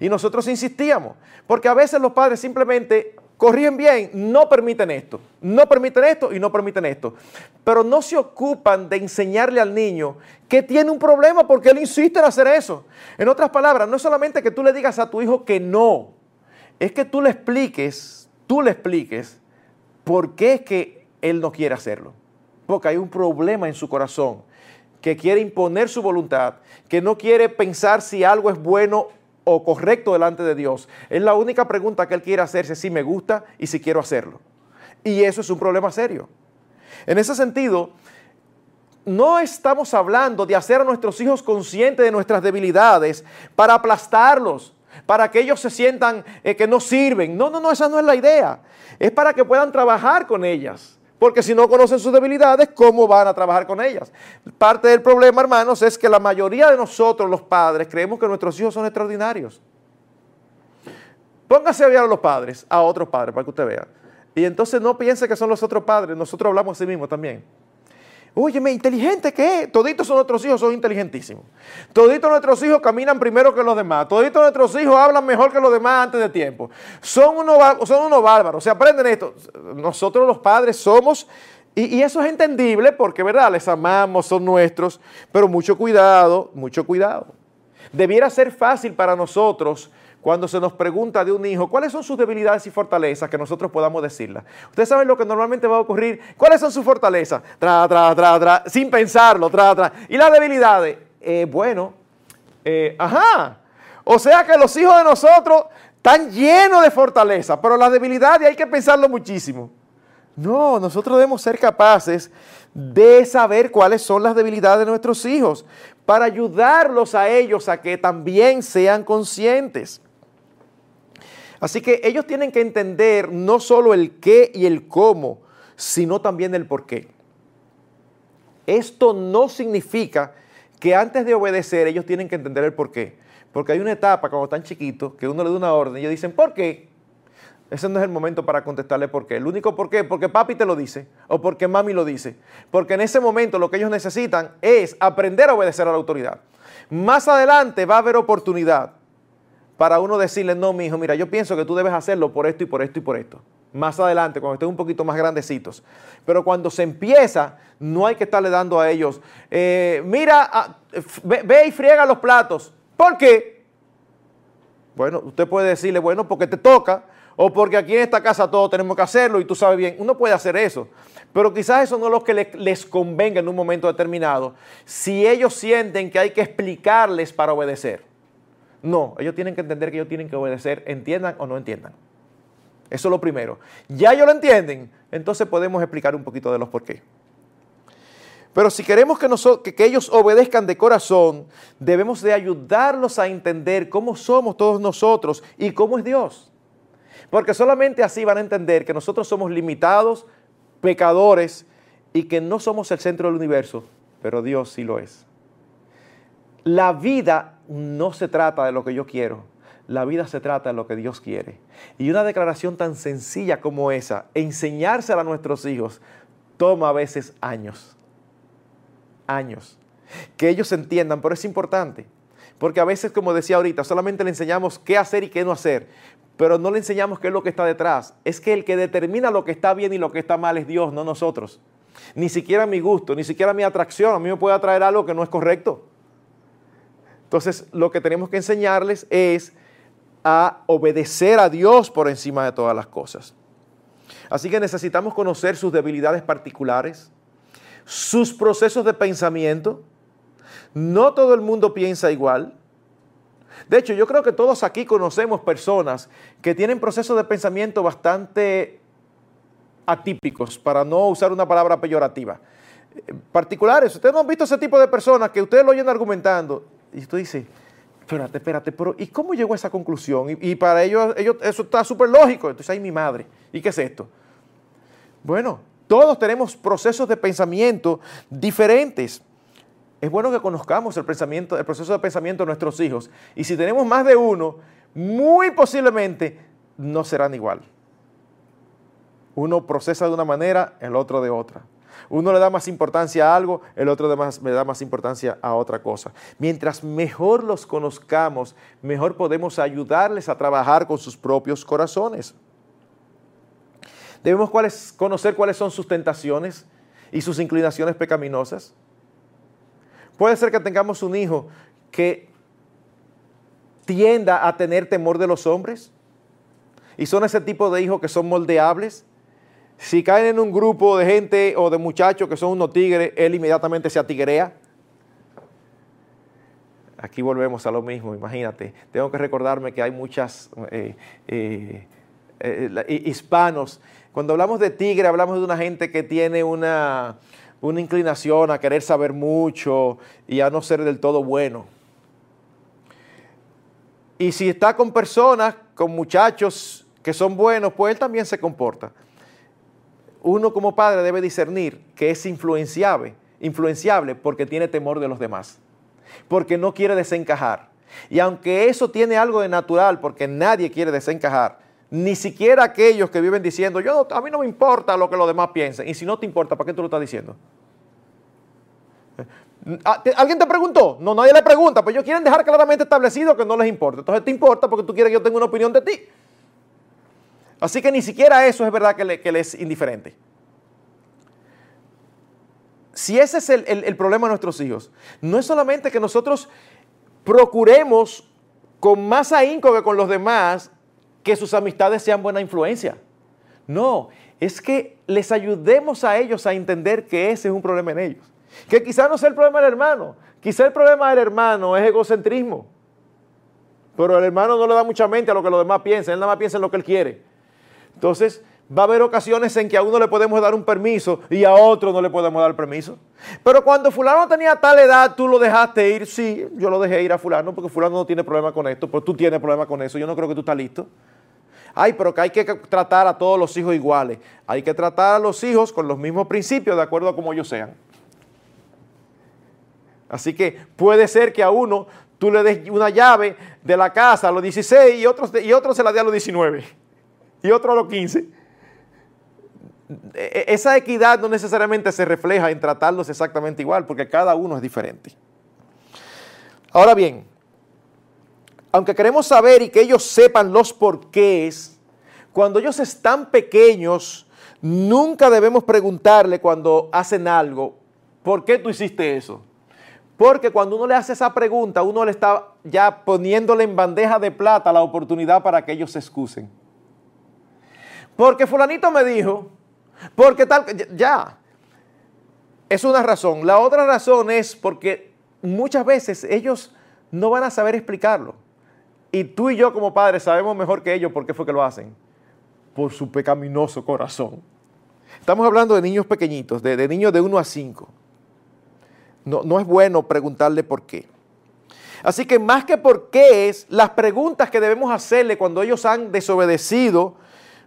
Y nosotros insistíamos, porque a veces los padres simplemente corrigen bien, no permiten esto, no permiten esto y no permiten esto. Pero no se ocupan de enseñarle al niño que tiene un problema porque él insiste en hacer eso. En otras palabras, no es solamente que tú le digas a tu hijo que no, es que tú le expliques, tú le expliques por qué es que él no quiere hacerlo. Porque hay un problema en su corazón, que quiere imponer su voluntad, que no quiere pensar si algo es bueno o correcto delante de Dios. Es la única pregunta que él quiere hacerse si me gusta y si quiero hacerlo. Y eso es un problema serio. En ese sentido, no estamos hablando de hacer a nuestros hijos conscientes de nuestras debilidades para aplastarlos, para que ellos se sientan eh, que no sirven. No, no, no, esa no es la idea. Es para que puedan trabajar con ellas. Porque si no conocen sus debilidades, ¿cómo van a trabajar con ellas? Parte del problema, hermanos, es que la mayoría de nosotros, los padres, creemos que nuestros hijos son extraordinarios. Póngase a ver a los padres, a otros padres, para que usted vea. Y entonces no piense que son los otros padres, nosotros hablamos así mismo también. Óyeme, inteligente que es. Toditos son nuestros hijos, son inteligentísimos. Toditos nuestros hijos caminan primero que los demás. Toditos nuestros hijos hablan mejor que los demás antes de tiempo. Son unos, son unos bárbaros. Se aprenden esto. Nosotros los padres somos, y, y eso es entendible porque, ¿verdad? Les amamos, son nuestros. Pero mucho cuidado, mucho cuidado. Debiera ser fácil para nosotros cuando se nos pregunta de un hijo, ¿cuáles son sus debilidades y fortalezas que nosotros podamos decirlas? Ustedes saben lo que normalmente va a ocurrir. ¿Cuáles son sus fortalezas? Tra, tra, tra, tra, sin pensarlo, tra, tra. ¿Y las debilidades? Eh, bueno, eh, ajá. O sea que los hijos de nosotros están llenos de fortaleza, pero las debilidades hay que pensarlo muchísimo. No, nosotros debemos ser capaces de saber cuáles son las debilidades de nuestros hijos para ayudarlos a ellos a que también sean conscientes. Así que ellos tienen que entender no solo el qué y el cómo, sino también el por qué. Esto no significa que antes de obedecer ellos tienen que entender el por qué. Porque hay una etapa cuando están chiquitos que uno le da una orden y ellos dicen, ¿por qué? Ese no es el momento para contestarle por qué. El único por qué, porque papi te lo dice o porque mami lo dice. Porque en ese momento lo que ellos necesitan es aprender a obedecer a la autoridad. Más adelante va a haber oportunidad para uno decirle, no, mi hijo, mira, yo pienso que tú debes hacerlo por esto y por esto y por esto. Más adelante, cuando estén un poquito más grandecitos. Pero cuando se empieza, no hay que estarle dando a ellos, eh, mira, ah, ve, y friega los platos. ¿Por qué? Bueno, usted puede decirle, bueno, porque te toca, o porque aquí en esta casa todos tenemos que hacerlo y tú sabes bien, uno puede hacer eso. Pero quizás eso no es lo que les convenga en un momento determinado, si ellos sienten que hay que explicarles para obedecer. No, ellos tienen que entender que ellos tienen que obedecer, entiendan o no entiendan. Eso es lo primero. Ya ellos lo entienden, entonces podemos explicar un poquito de los por qué. Pero si queremos que, que, ellos obedezcan de corazón, debemos de ayudarlos a entender cómo somos todos nosotros y cómo es Dios. Porque solamente así van a entender que nosotros somos limitados, pecadores y que no somos el centro del universo, pero Dios sí lo es. La vida no se trata de lo que yo quiero, la vida se trata de lo que Dios quiere. Y una declaración tan sencilla como esa, enseñársela a nuestros hijos, toma a veces años. Años. Que ellos entiendan, pero es importante. Porque a veces, como decía ahorita, solamente le enseñamos qué hacer y qué no hacer, pero no le enseñamos qué es lo que está detrás. Es que el que determina lo que está bien y lo que está mal es Dios, no nosotros. Ni siquiera mi gusto, ni siquiera mi atracción. A mí me puede atraer algo que no es correcto. Entonces, lo que tenemos que enseñarles es a obedecer a Dios por encima de todas las cosas. Así que necesitamos conocer sus debilidades particulares, sus procesos de pensamiento. No todo el mundo piensa igual. De hecho, yo creo que todos aquí conocemos personas que tienen procesos de pensamiento bastante atípicos, para no usar una palabra peyorativa. Particulares, ustedes no han visto ese tipo de personas que ustedes lo oyen argumentando y tú dices, espérate, espérate, pero ¿y cómo llegó a esa conclusión? Y, para ellos, ellos, eso está súper lógico. Entonces, ahí mi madre. ¿Y qué es esto? Bueno, todos tenemos procesos de pensamiento diferentes. Es bueno que conozcamos el, pensamiento, el proceso de pensamiento de nuestros hijos. Y si tenemos más de uno, muy posiblemente no serán igual. Uno procesa de una manera, el otro de otra. Uno le da más importancia a algo, el otro le da más importancia a otra cosa. Mientras mejor los conozcamos, mejor podemos ayudarles a trabajar con sus propios corazones. Debemos conocer cuáles son sus tentaciones y sus inclinaciones pecaminosas. Puede ser que tengamos un hijo que tienda a tener temor de los hombres. Y son ese tipo de hijos que son moldeables, si caen en un grupo de gente o de muchachos que son unos tigres, él inmediatamente se atigrea. Aquí volvemos a lo mismo, imagínate. Tengo que recordarme que hay muchas eh, eh, eh, hispanos. Cuando hablamos de tigre, hablamos de una gente que tiene una, una inclinación a querer saber mucho y a no ser del todo bueno. Y si está con personas, con muchachos que son buenos, pues él también se comporta. Uno como padre debe discernir que es influenciable, influenciable porque tiene temor de los demás, porque no quiere desencajar. Y aunque eso tiene algo de natural, porque nadie quiere desencajar, ni siquiera aquellos que viven diciendo, yo a mí no me importa lo que los demás piensen, y si no te importa, ¿para qué tú lo estás diciendo? Ah, ¿Alguien te preguntó? No, nadie le pregunta, pues ellos quieren dejar claramente establecido que no les importa. Entonces te importa porque tú quieres que yo tenga una opinión de ti. Así que ni siquiera eso es verdad que le, es indiferente. Si ese es el, problema de nuestros hijos, no es solamente que nosotros procuremos con más ahínco que con los demás que sus amistades sean buena influencia. No, es que les ayudemos a ellos a entender que ese es un problema en ellos. Que quizá no sea el problema del hermano, quizá el problema del hermano es egocentrismo. Pero el hermano no le da mucha mente a lo que los demás piensan, él nada más piensa en lo que él quiere. Entonces, va a haber ocasiones en que a uno le podemos dar un permiso y a otro no le podemos dar permiso. Pero cuando fulano tenía tal edad, tú lo dejaste ir. Sí, yo lo dejé ir a fulano porque fulano no tiene problema con esto, pero tú tienes problema con eso. Yo no creo que tú estás listo. Ay, pero que hay que tratar a todos los hijos iguales. Hay que tratar a los hijos con los mismos principios de acuerdo a como ellos sean. Así que puede ser que a uno tú le des una llave de la casa a los 16 y otro, y otro se la dé a los 19 y otro a los 15. E, e, esa equidad no necesariamente se refleja en tratarlos exactamente igual, porque cada uno es diferente. Ahora bien, aunque queremos saber y que ellos sepan los porqués, cuando ellos están pequeños, nunca debemos preguntarle cuando hacen algo, ¿por qué tú hiciste eso? Porque cuando uno le hace esa pregunta, uno le está ya poniéndole en bandeja de plata la oportunidad para que ellos se excusen. Porque fulanito me dijo, porque tal, ya. Es una razón. La otra razón es porque muchas veces ellos no van a saber explicarlo. Y tú y yo como padres sabemos mejor que ellos por qué fue que lo hacen. Por su pecaminoso corazón. Estamos hablando de niños pequeñitos, de, niños de 1 a 5. No, es bueno preguntarle por qué. Así que más que por qué es, las preguntas que debemos hacerle cuando ellos han desobedecido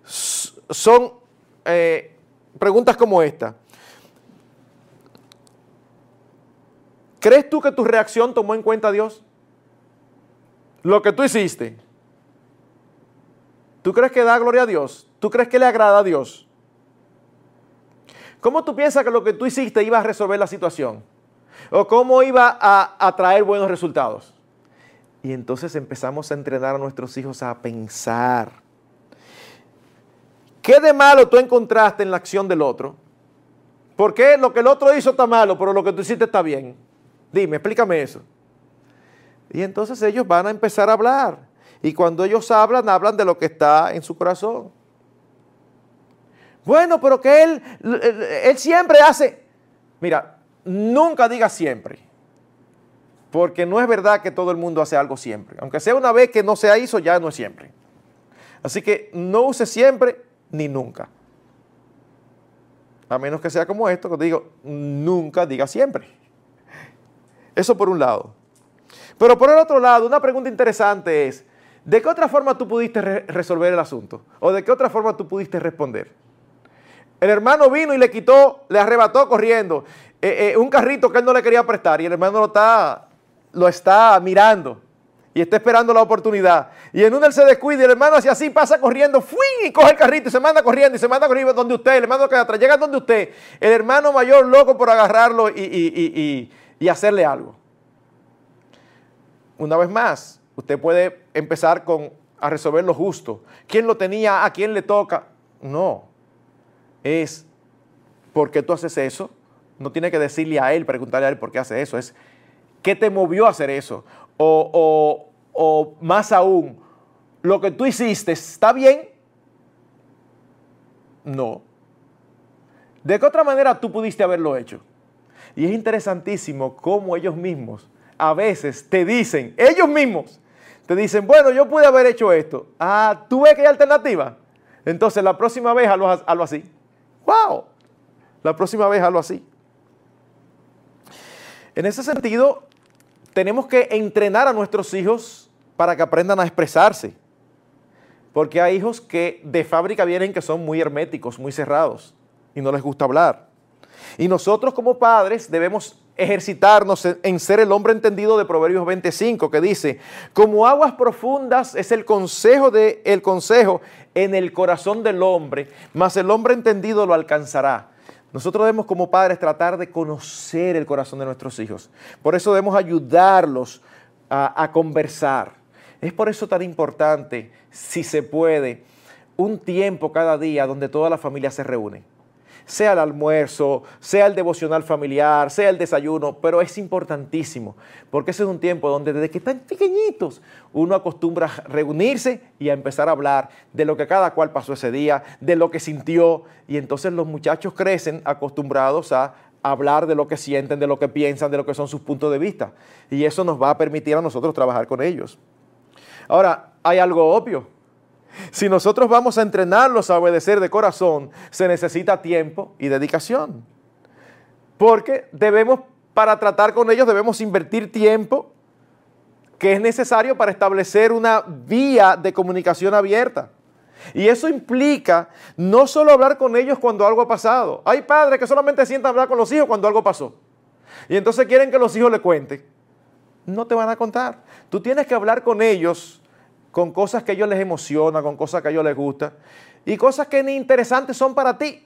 son eh, preguntas como esta. ¿Crees tú que tu reacción tomó en cuenta a Dios? Lo que tú hiciste. ¿Tú crees que da gloria a Dios? ¿Tú crees que le agrada a Dios? ¿Cómo tú piensas que lo que tú hiciste iba a resolver la situación? o cómo iba a, traer buenos resultados. Y entonces empezamos a entrenar a nuestros hijos a pensar. ¿Qué de malo tú encontraste en la acción del otro? ¿Por qué lo que el otro hizo está malo, pero lo que tú hiciste está bien? Dime, explícame eso. Y entonces ellos van a empezar a hablar. Y cuando ellos hablan, hablan de lo que está en su corazón. Bueno, pero que él, él siempre hace... Mira, nunca diga siempre, porque no es verdad que todo el mundo hace algo siempre. Aunque sea una vez que no se hizo, ya no es siempre. Así que no use siempre ni nunca. A menos que sea como esto, que digo, nunca diga siempre. Eso por un lado. Pero por el otro lado, una pregunta interesante es, ¿de qué otra forma tú pudiste resolver el asunto? ¿O de qué otra forma tú pudiste responder? El hermano vino y le quitó, le arrebató corriendo. Eh, eh, un carrito que él no le quería prestar y el hermano lo está, lo está mirando y está esperando la oportunidad. Y en uno él se descuida y el hermano así, así pasa corriendo, ¡fui! y coge el carrito y se manda corriendo y se manda corriendo donde usted, el hermano que atrás, llega donde usted, el hermano mayor loco por agarrarlo y, y hacerle algo. Una vez más, usted puede empezar con a resolver lo justo. ¿Quién lo tenía? ¿A quién le toca? No. Es, ¿por qué tú haces eso? no tiene que decirle a él, preguntarle a él por qué hace eso, es qué te movió a hacer eso. O, o más aún, lo que tú hiciste, ¿está bien? No. ¿De qué otra manera tú pudiste haberlo hecho? Y es interesantísimo cómo ellos mismos a veces te dicen, ellos mismos, te dicen, bueno, yo pude haber hecho esto. Ah, ¿tú ves que hay alternativa? Entonces la próxima vez hazlo, hazlo así. ¡Wow! La próxima vez hazlo así. En ese sentido, tenemos que entrenar a nuestros hijos para que aprendan a expresarse. Porque hay hijos que de fábrica vienen que son muy herméticos, muy cerrados y no les gusta hablar. Y nosotros como padres debemos ejercitarnos en ser el hombre entendido de Proverbios 25 que dice, como aguas profundas es el consejo de el consejo en el corazón del hombre, mas el hombre entendido lo alcanzará. Nosotros debemos como padres tratar de conocer el corazón de nuestros hijos. Por eso debemos ayudarlos a, a conversar. Es por eso tan importante, si se puede, un tiempo cada día donde toda la familia se reúne sea el almuerzo, sea el devocional familiar, sea el desayuno, pero es importantísimo, porque ese es un tiempo donde desde que están pequeñitos uno acostumbra a reunirse y a empezar a hablar de lo que cada cual pasó ese día, de lo que sintió, y entonces los muchachos crecen acostumbrados a hablar de lo que sienten, de lo que piensan, de lo que son sus puntos de vista, y eso nos va a permitir a nosotros trabajar con ellos. Ahora, hay algo obvio, si nosotros vamos a entrenarlos a obedecer de corazón, se necesita tiempo y dedicación. Porque debemos, para tratar con ellos, debemos invertir tiempo que es necesario para establecer una vía de comunicación abierta. Y eso implica no solo hablar con ellos cuando algo ha pasado. Hay padres que solamente sientan hablar con los hijos cuando algo pasó. Y entonces quieren que los hijos le cuenten. No te van a contar. Tú tienes que hablar con ellos con cosas que a ellos les emociona, con cosas que a ellos les gusta y cosas que ni interesantes son para ti.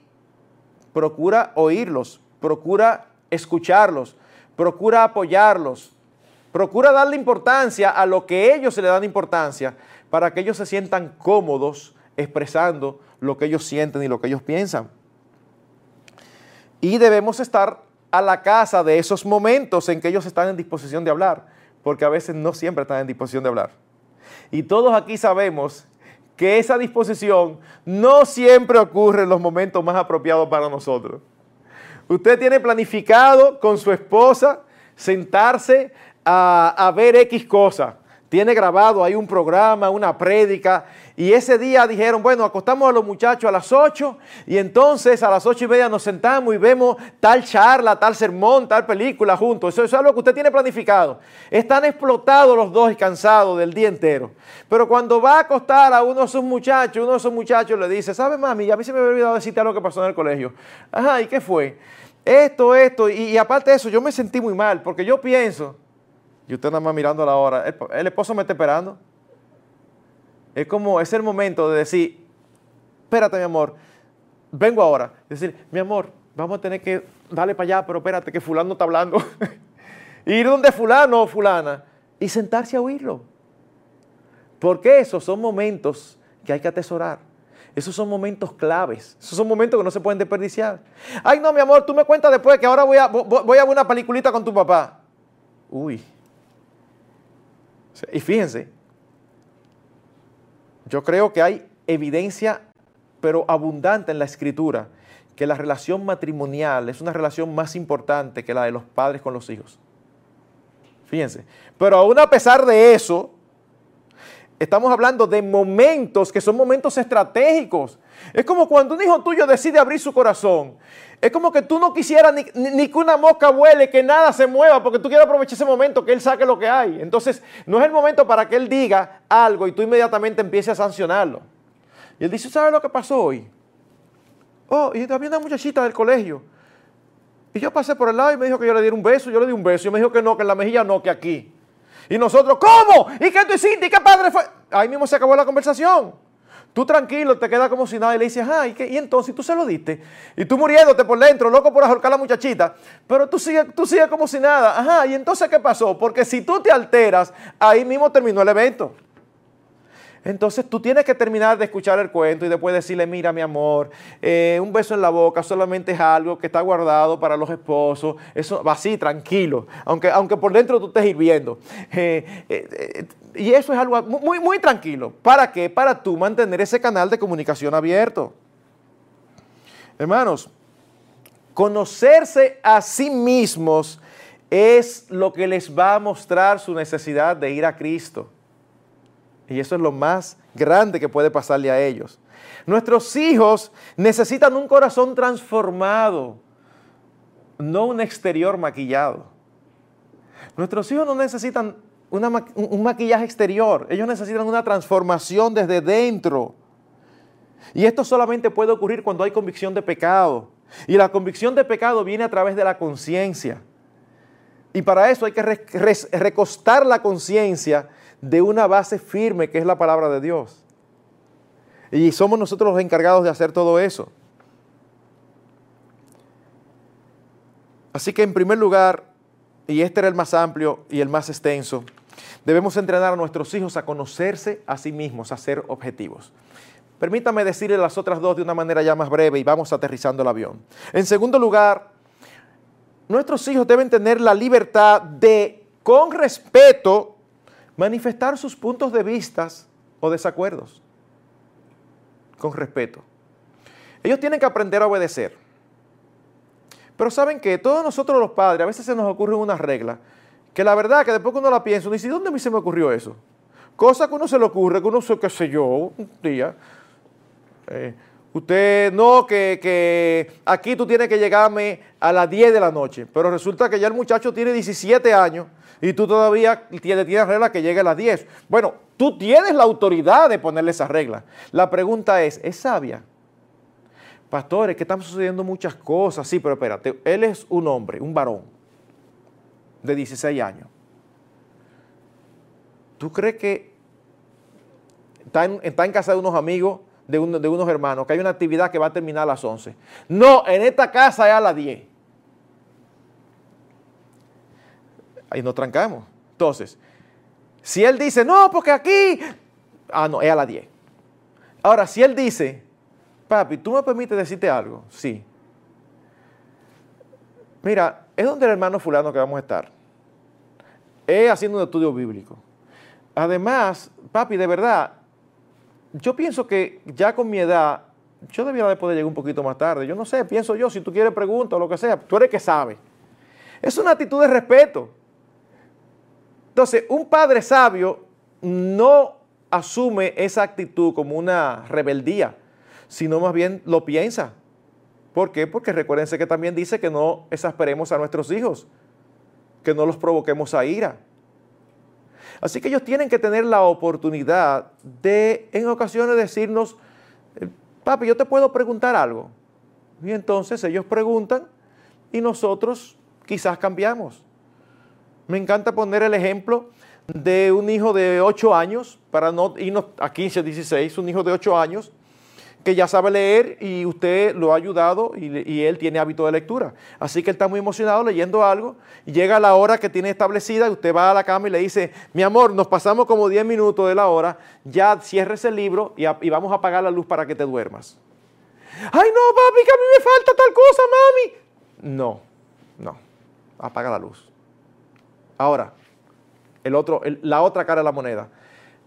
Procura oírlos, procura escucharlos, procura apoyarlos, procura darle importancia a lo que ellos se le dan importancia para que ellos se sientan cómodos expresando lo que ellos sienten y lo que ellos piensan. Y debemos estar a la casa de esos momentos en que ellos están en disposición de hablar, porque a veces no siempre están en disposición de hablar. Y todos aquí sabemos que esa disposición no siempre ocurre en los momentos más apropiados para nosotros. Usted tiene planificado con su esposa sentarse a, ver X cosa. Tiene grabado ahí un programa, una prédica, y ese día dijeron, bueno, acostamos a los muchachos a las 8 y entonces a las ocho y media nos sentamos y vemos tal charla, tal sermón, tal película juntos. Eso, es algo que usted tiene planificado. Están explotados los dos y cansados del día entero. Pero cuando va a acostar a uno de sus muchachos, uno de esos muchachos le dice, ¿sabe mami? A mí se me había olvidado decirte algo que pasó en el colegio. Ajá, ¿y qué fue? Esto, esto, y, aparte de eso, yo me sentí muy mal porque yo pienso, y usted nada más mirando a la hora, el esposo me está esperando. Es como, es el momento de decir, espérate mi amor, vengo ahora. Decir, mi amor, vamos a tener que darle para allá, pero espérate que fulano está hablando. Ir donde fulano o fulana y sentarse a oírlo. Porque esos son momentos que hay que atesorar. Esos son momentos claves. Esos son momentos que no se pueden desperdiciar. Ay, no, mi amor, tú me cuentas después que ahora voy a, voy a ver una peliculita con tu papá. Uy. Y fíjense, yo creo que hay evidencia, pero abundante en la escritura, que la relación matrimonial es una relación más importante que la de los padres con los hijos. Fíjense. Pero aún a pesar de eso, estamos hablando de momentos que son momentos estratégicos. Es como cuando un hijo tuyo decide abrir su corazón. Es como que tú no quisieras ni, ni, que una mosca vuele, que nada se mueva, porque tú quieres aprovechar ese momento, que él saque lo que hay. Entonces, no es el momento para que él diga algo y tú inmediatamente empieces a sancionarlo. Y él dice, ¿sabes lo que pasó hoy? Oh, y había una muchachita del colegio. Y yo pasé por el lado y me dijo que yo le diera un beso. Yo le di un beso. Y me dijo que no, que en la mejilla no, que aquí. Y nosotros, ¿cómo? ¿Y qué tú hiciste? ¿Y qué padre fue? Ahí mismo se acabó la conversación. Tú tranquilo, te quedas como si nada y le dices, ay, ¿qué? y entonces tú se lo diste. Y tú muriéndote por dentro, loco por ahorcar a la muchachita, pero tú sigues, tú sigues como si nada. Ajá, ¿y entonces qué pasó? Porque si tú te alteras, ahí mismo terminó el evento. Entonces tú tienes que terminar de escuchar el cuento y después decirle, mira mi amor, eh, un beso en la boca solamente es algo que está guardado para los esposos. Eso va así, tranquilo, aunque, aunque por dentro tú estés hirviendo. Eh, eh, y eso es algo muy, muy tranquilo. ¿Para qué? Para tú mantener ese canal de comunicación abierto. Hermanos, conocerse a sí mismos es lo que les va a mostrar su necesidad de ir a Cristo. Y eso es lo más grande que puede pasarle a ellos. Nuestros hijos necesitan un corazón transformado, no un exterior maquillado. Nuestros hijos no necesitan un maquillaje exterior, ellos necesitan una transformación desde dentro. Y esto solamente puede ocurrir cuando hay convicción de pecado. Y la convicción de pecado viene a través de la conciencia. Y para eso hay que recostar la conciencia de una base firme que es la palabra de Dios. Y somos nosotros los encargados de hacer todo eso. Así que en primer lugar, y este era el más amplio y el más extenso, debemos entrenar a nuestros hijos a conocerse a sí mismos, a ser objetivos. Permítame decirle las otras dos de una manera ya más breve y vamos aterrizando el avión. En segundo lugar, nuestros hijos deben tener la libertad de, con respeto, manifestar sus puntos de vista o desacuerdos. Con respeto. Ellos tienen que aprender a obedecer. Pero saben que todos nosotros los padres, a veces se nos ocurre una regla, que la verdad que después que uno la piensa, uno dice, ¿dónde a mí se me ocurrió eso? Cosa que uno se le ocurre, que uno, qué sé yo, un día, eh, usted, no, que, aquí tú tienes que llegarme a las 10 de la noche, pero resulta que ya el muchacho tiene 17 años y tú todavía tienes, tienes regla que llegue a las 10. Bueno, tú tienes la autoridad de ponerle esa regla. La pregunta es, ¿es sabia? Pastores, que están sucediendo muchas cosas. Sí, pero espérate, él es un hombre, un varón de 16 años. ¿Tú crees que está en, casa de unos amigos de, unos hermanos que hay una actividad que va a terminar a las 11. No, en esta casa es a las 10. Ahí nos trancamos. Entonces, si él dice, no, porque aquí, ah, no, es a las 10. Ahora, si él dice, papi, ¿tú me permites decirte algo? Sí. Mira, es donde el hermano fulano que vamos a estar. Es haciendo un estudio bíblico. Además, papi, de verdad, yo pienso que ya con mi edad, yo debiera de poder llegar un poquito más tarde. Yo no sé, pienso yo, si tú quieres pregunta o lo que sea, tú eres que sabe. Es una actitud de respeto. Entonces, un padre sabio no asume esa actitud como una rebeldía, sino más bien lo piensa. ¿Por qué? Porque recuérdense que también dice que no exasperemos a nuestros hijos, que no los provoquemos a ira. Así que ellos tienen que tener la oportunidad de en ocasiones decirnos, papi, yo te puedo preguntar algo. Y entonces ellos preguntan y nosotros quizás cambiamos. Me encanta poner el ejemplo de un hijo de 8 años, para no irnos a 15, 16, un hijo de 8 años que ya sabe leer y usted lo ha ayudado y, él tiene hábito de lectura. Así que él está muy emocionado leyendo algo y llega la hora que tiene establecida y usted va a la cama y le dice, mi amor, nos pasamos como 10 minutos de la hora, ya cierres el libro y, y vamos a apagar la luz para que te duermas. Ay, no, papi, que a mí me falta tal cosa, mami. No, no, apaga la luz. Ahora, el otro, la otra cara de la moneda.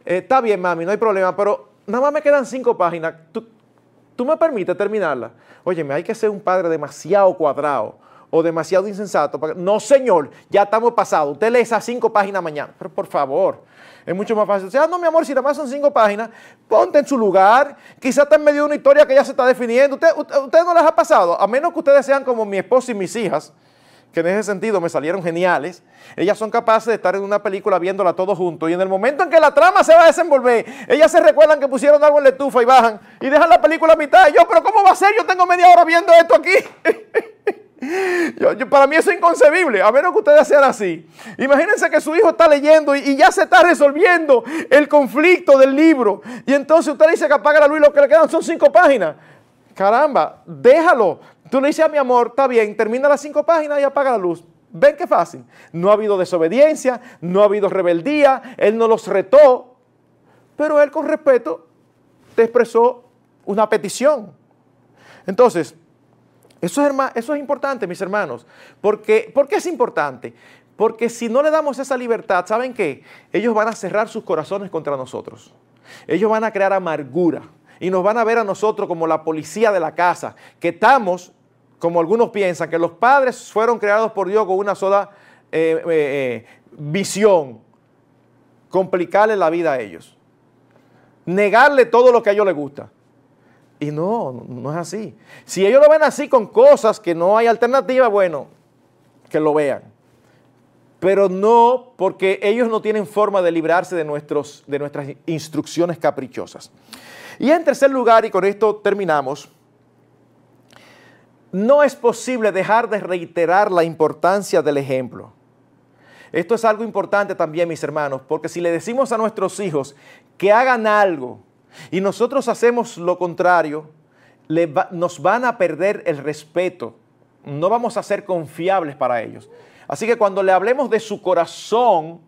Eh, está bien, mami, no hay problema, pero nada más me quedan cinco páginas. ¿Tú, ¿Tú me permites terminarla? Oye, hay que ser un padre demasiado cuadrado o demasiado insensato. No, señor, ya estamos pasados. Usted lee esas cinco páginas mañana. Pero por favor, es mucho más fácil. O sea, no, mi amor, si nada más son cinco páginas, ponte en su lugar. Quizás está en medio de una historia que ya se está definiendo. ¿Usted, usted no les ha pasado? A menos que ustedes sean como mi esposa y mis hijas, que en ese sentido me salieron geniales. Ellas son capaces de estar en una película viéndola todos juntos y en el momento en que la trama se va a desenvolver, ellas se recuerdan que pusieron algo en la estufa y bajan y dejan la película a mitad. Y yo, pero ¿cómo va a ser? Yo tengo media hora viendo esto aquí. para mí eso es inconcebible, a menos que ustedes sean así. Imagínense que su hijo está leyendo y, ya se está resolviendo el conflicto del libro. Y entonces usted dice que apaga la luz y lo que le quedan son cinco páginas. Caramba, déjalo. Tú le dices a mi amor, está bien, termina las cinco páginas y apaga la luz. Ven qué fácil. No ha habido desobediencia, no ha habido rebeldía, él no los retó, pero él con respeto te expresó una petición. Entonces, eso es, eso es importante, mis hermanos. Porque, ¿Por qué es importante? Porque si no le damos esa libertad, ¿saben qué? Ellos van a cerrar sus corazones contra nosotros. Ellos van a crear amargura y nos van a ver a nosotros como la policía de la casa, que estamos como algunos piensan, que los padres fueron creados por Dios con una sola eh, eh, eh, visión, complicarle la vida a ellos, negarle todo lo que a ellos les gusta. Y no, no es así. Si ellos lo ven así con cosas que no hay alternativa, bueno, que lo vean. pero no porque ellos no tienen forma de librarse de, nuestros, de nuestras instrucciones caprichosas. Y en tercer lugar, y con esto terminamos, no es posible dejar de reiterar la importancia del ejemplo. Esto es algo importante también, mis hermanos, porque si le decimos a nuestros hijos que hagan algo y nosotros hacemos lo contrario, nos van a perder el respeto. No vamos a ser confiables para ellos. Así que cuando le hablemos de su corazón,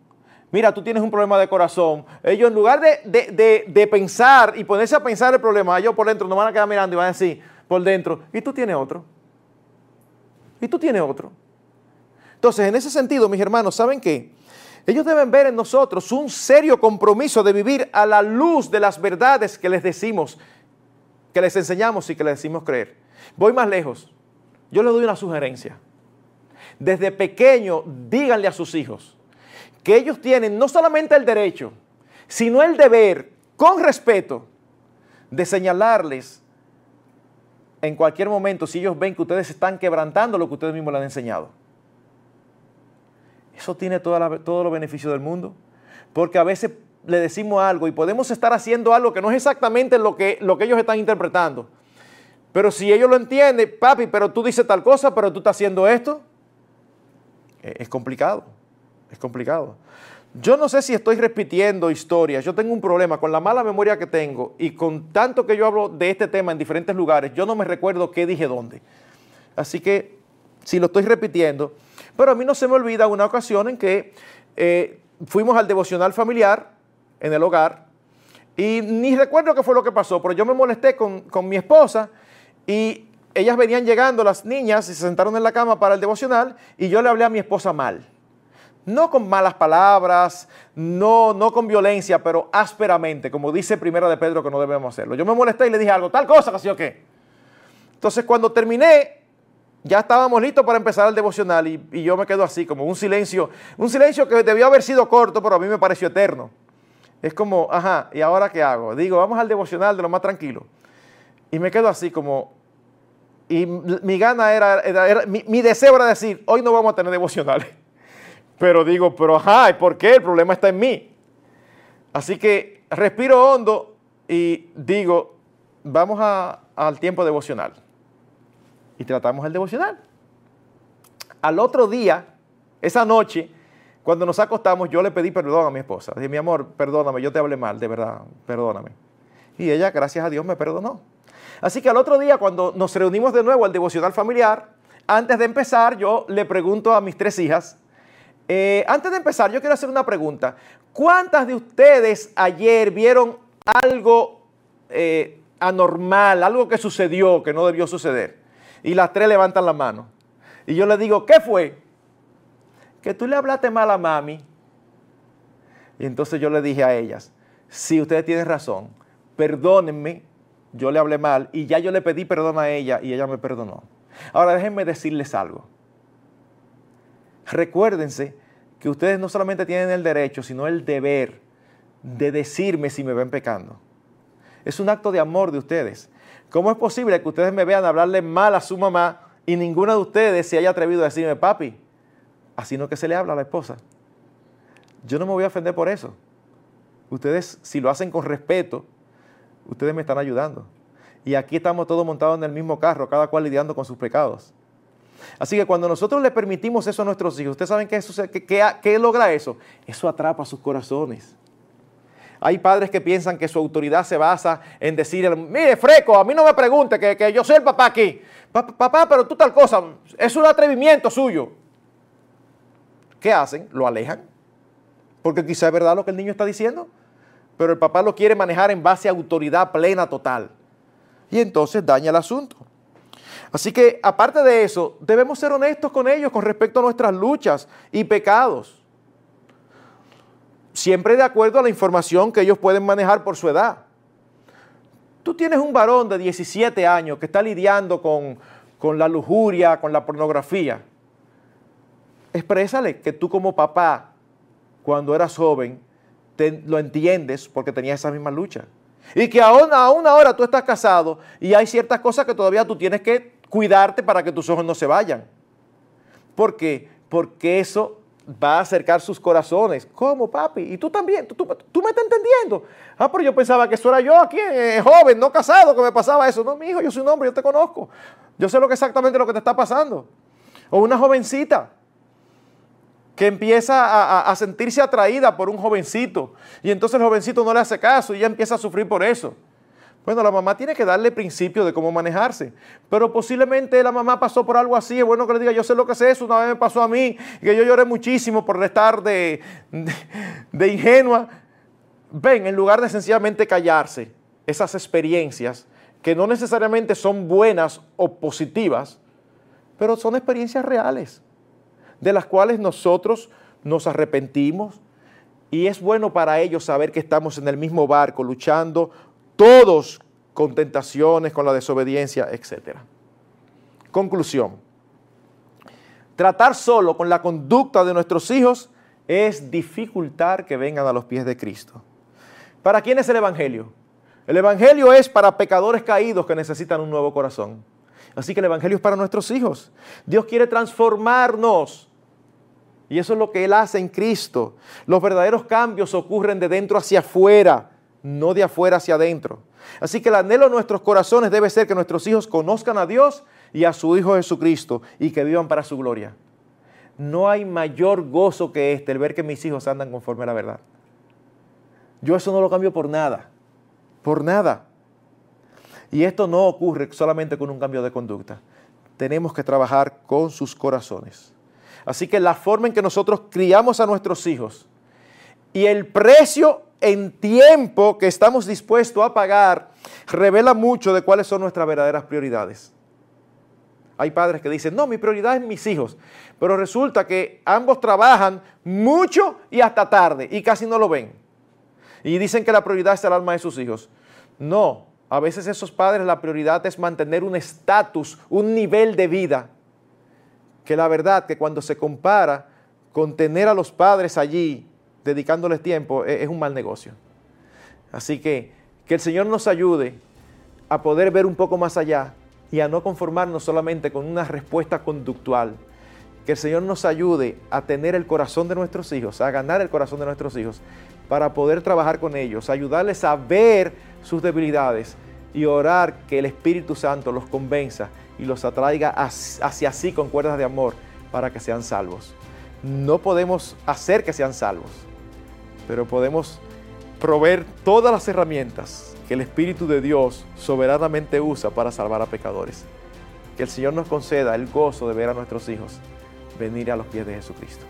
mira, tú tienes un problema de corazón, ellos en lugar de, pensar y ponerse a pensar el problema, ellos por dentro nos van a quedar mirando y van a decir por dentro, y tú tienes otro. Y tú tienes otro. Entonces, en ese sentido, mis hermanos, ¿saben qué? Ellos deben ver en nosotros un serio compromiso de vivir a la luz de las verdades que les decimos, que les enseñamos y que les decimos creer. Voy más lejos. Yo les doy una sugerencia desde pequeño díganle a sus hijos que ellos tienen no solamente el derecho, sino el deber, con respeto, de señalarles en cualquier momento si ellos ven que ustedes están quebrantando lo que ustedes mismos les han enseñado. Eso tiene todos los beneficios del mundo, porque a veces le decimos algo y podemos estar haciendo algo que no es exactamente lo que, lo que ellos están interpretando. Pero si ellos lo entienden, papi, pero tú dices tal cosa, pero tú estás haciendo esto, eh, es complicado, es complicado. Yo no sé si estoy repitiendo historias, yo tengo un problema con la mala memoria que tengo y con tanto que yo hablo de este tema en diferentes lugares, yo no me recuerdo qué dije dónde. Así que si lo estoy repitiendo, pero a mí no se me olvida una ocasión en que eh, fuimos al devocional familiar en el hogar y ni recuerdo qué fue lo que pasó, pero yo me molesté con, con mi esposa y ellas venían llegando, las niñas, y se sentaron en la cama para el devocional, y yo le hablé a mi esposa mal. No con malas palabras, no, no con violencia, pero ásperamente, como dice Primera de Pedro que no debemos hacerlo. Yo me molesté y le dije algo, tal cosa, así o qué. Entonces cuando terminé, ya estábamos listos para empezar el devocional y, yo me quedo así, como un silencio, un silencio que debió haber sido corto, pero a mí me pareció eterno. Es como, ajá, ¿y ahora qué hago? Digo, vamos al devocional de lo más tranquilo. Y me quedo así como, y mi gana era, mi, deseo era decir, hoy no vamos a tener devocionales. Pero digo, pero ajá, ¿por qué? El problema está en mí. Así que respiro hondo y digo, vamos al tiempo devocional. Y tratamos el devocional. Al otro día, esa noche, cuando nos acostamos, yo le pedí perdón a mi esposa. Dije, mi amor, perdóname, yo te hablé mal, de verdad, perdóname. Y ella, gracias a Dios, me perdonó. Así que al otro día, cuando nos reunimos de nuevo al devocional familiar, antes de empezar, yo le pregunto a mis tres hijas, eh, antes de empezar, yo quiero hacer una pregunta. ¿Cuántas de ustedes ayer vieron algo eh, anormal, algo que sucedió, que no debió suceder? Y las tres levantan la mano. Y yo le digo, ¿qué fue? Que tú le hablaste mal a mami. Y entonces yo le dije a ellas, si ustedes tienen razón, perdónenme yo le hablé mal y ya yo le pedí perdón a ella y ella me perdonó. Ahora déjenme decirles algo. Recuérdense que ustedes no solamente tienen el derecho, sino el deber de decirme si me ven pecando. Es un acto de amor de ustedes. ¿Cómo es posible que ustedes me vean hablarle mal a su mamá y ninguna de ustedes se haya atrevido a decirme, papi, así no que se le habla a la esposa? Yo no me voy a ofender por eso. Ustedes, si lo hacen con respeto, ustedes me están ayudando. Y aquí estamos todos montados en el mismo carro, cada cual lidiando con sus pecados. Así que cuando nosotros le permitimos eso a nuestros hijos, ¿ustedes saben qué, eso, logra eso? Eso atrapa sus corazones. Hay padres que piensan que su autoridad se basa en decir, mire, freco, a mí no me pregunte, que, que yo soy el papá aquí. Papá, pero tú tal cosa, es un atrevimiento suyo. ¿Qué hacen? Lo alejan. Porque quizá es verdad lo que el niño está diciendo pero el papá lo quiere manejar en base a autoridad plena total. Y entonces daña el asunto. Así que aparte de eso, debemos ser honestos con ellos con respecto a nuestras luchas y pecados. Siempre de acuerdo a la información que ellos pueden manejar por su edad. Tú tienes un varón de 17 años que está lidiando con, con la lujuria, con la pornografía. Exprésale que tú como papá, cuando eras joven, lo entiendes porque tenías esa misma lucha. Y que aún, aún ahora tú estás casado y hay ciertas cosas que todavía tú tienes que cuidarte para que tus ojos no se vayan. ¿Por qué? Porque eso va a acercar sus corazones. ¿Cómo, papi? Y tú también, tú, me estás entendiendo. Ah, pero yo pensaba que eso era yo aquí, eh, joven, no casado, que me pasaba eso. No, mi hijo, yo soy un hombre, yo te conozco. Yo sé lo que exactamente lo que te está pasando. O una jovencita que empieza a, sentirse atraída por un jovencito. Y entonces el jovencito no le hace caso y ella empieza a sufrir por eso. Bueno, la mamá tiene que darle principio de cómo manejarse, pero posiblemente la mamá pasó por algo así, es bueno que le diga, yo sé lo que es eso, una vez me pasó a mí, que yo lloré muchísimo por estar de, de ingenua. Ven, en lugar de sencillamente callarse esas experiencias, que no necesariamente son buenas o positivas, pero son experiencias reales de las cuales nosotros nos arrepentimos y es bueno para ellos saber que estamos en el mismo barco luchando todos con tentaciones, con la desobediencia, etc. Conclusión. Tratar solo con la conducta de nuestros hijos es dificultar que vengan a los pies de Cristo. ¿Para quién es el Evangelio? El Evangelio es para pecadores caídos que necesitan un nuevo corazón. Así que el Evangelio es para nuestros hijos. Dios quiere transformarnos y eso es lo que Él hace en Cristo. Los verdaderos cambios ocurren de dentro hacia afuera, no de afuera hacia adentro. Así que el anhelo de nuestros corazones debe ser que nuestros hijos conozcan a Dios y a su Hijo Jesucristo y que vivan para su gloria. No hay mayor gozo que este, el ver que mis hijos andan conforme a la verdad. Yo eso no lo cambio por nada, por nada. Y esto no ocurre solamente con un cambio de conducta. Tenemos que trabajar con sus corazones. Así que la forma en que nosotros criamos a nuestros hijos y el precio en tiempo que estamos dispuestos a pagar revela mucho de cuáles son nuestras verdaderas prioridades. Hay padres que dicen, no, mi prioridad es mis hijos, pero resulta que ambos trabajan mucho y hasta tarde y casi no lo ven. Y dicen que la prioridad es el alma de sus hijos. No, a veces esos padres la prioridad es mantener un estatus, un nivel de vida que la verdad que cuando se compara con tener a los padres allí dedicándoles tiempo es, un mal negocio. Así que que el Señor nos ayude a poder ver un poco más allá y a no conformarnos solamente con una respuesta conductual. Que el Señor nos ayude a tener el corazón de nuestros hijos, a ganar el corazón de nuestros hijos, para poder trabajar con ellos, ayudarles a ver sus debilidades y orar que el Espíritu Santo los convenza y los atraiga hacia sí con cuerdas de amor para que sean salvos. No podemos hacer que sean salvos, pero podemos proveer todas las herramientas que el Espíritu de Dios soberanamente usa para salvar a pecadores. Que el Señor nos conceda el gozo de ver a nuestros hijos venir a los pies de Jesucristo.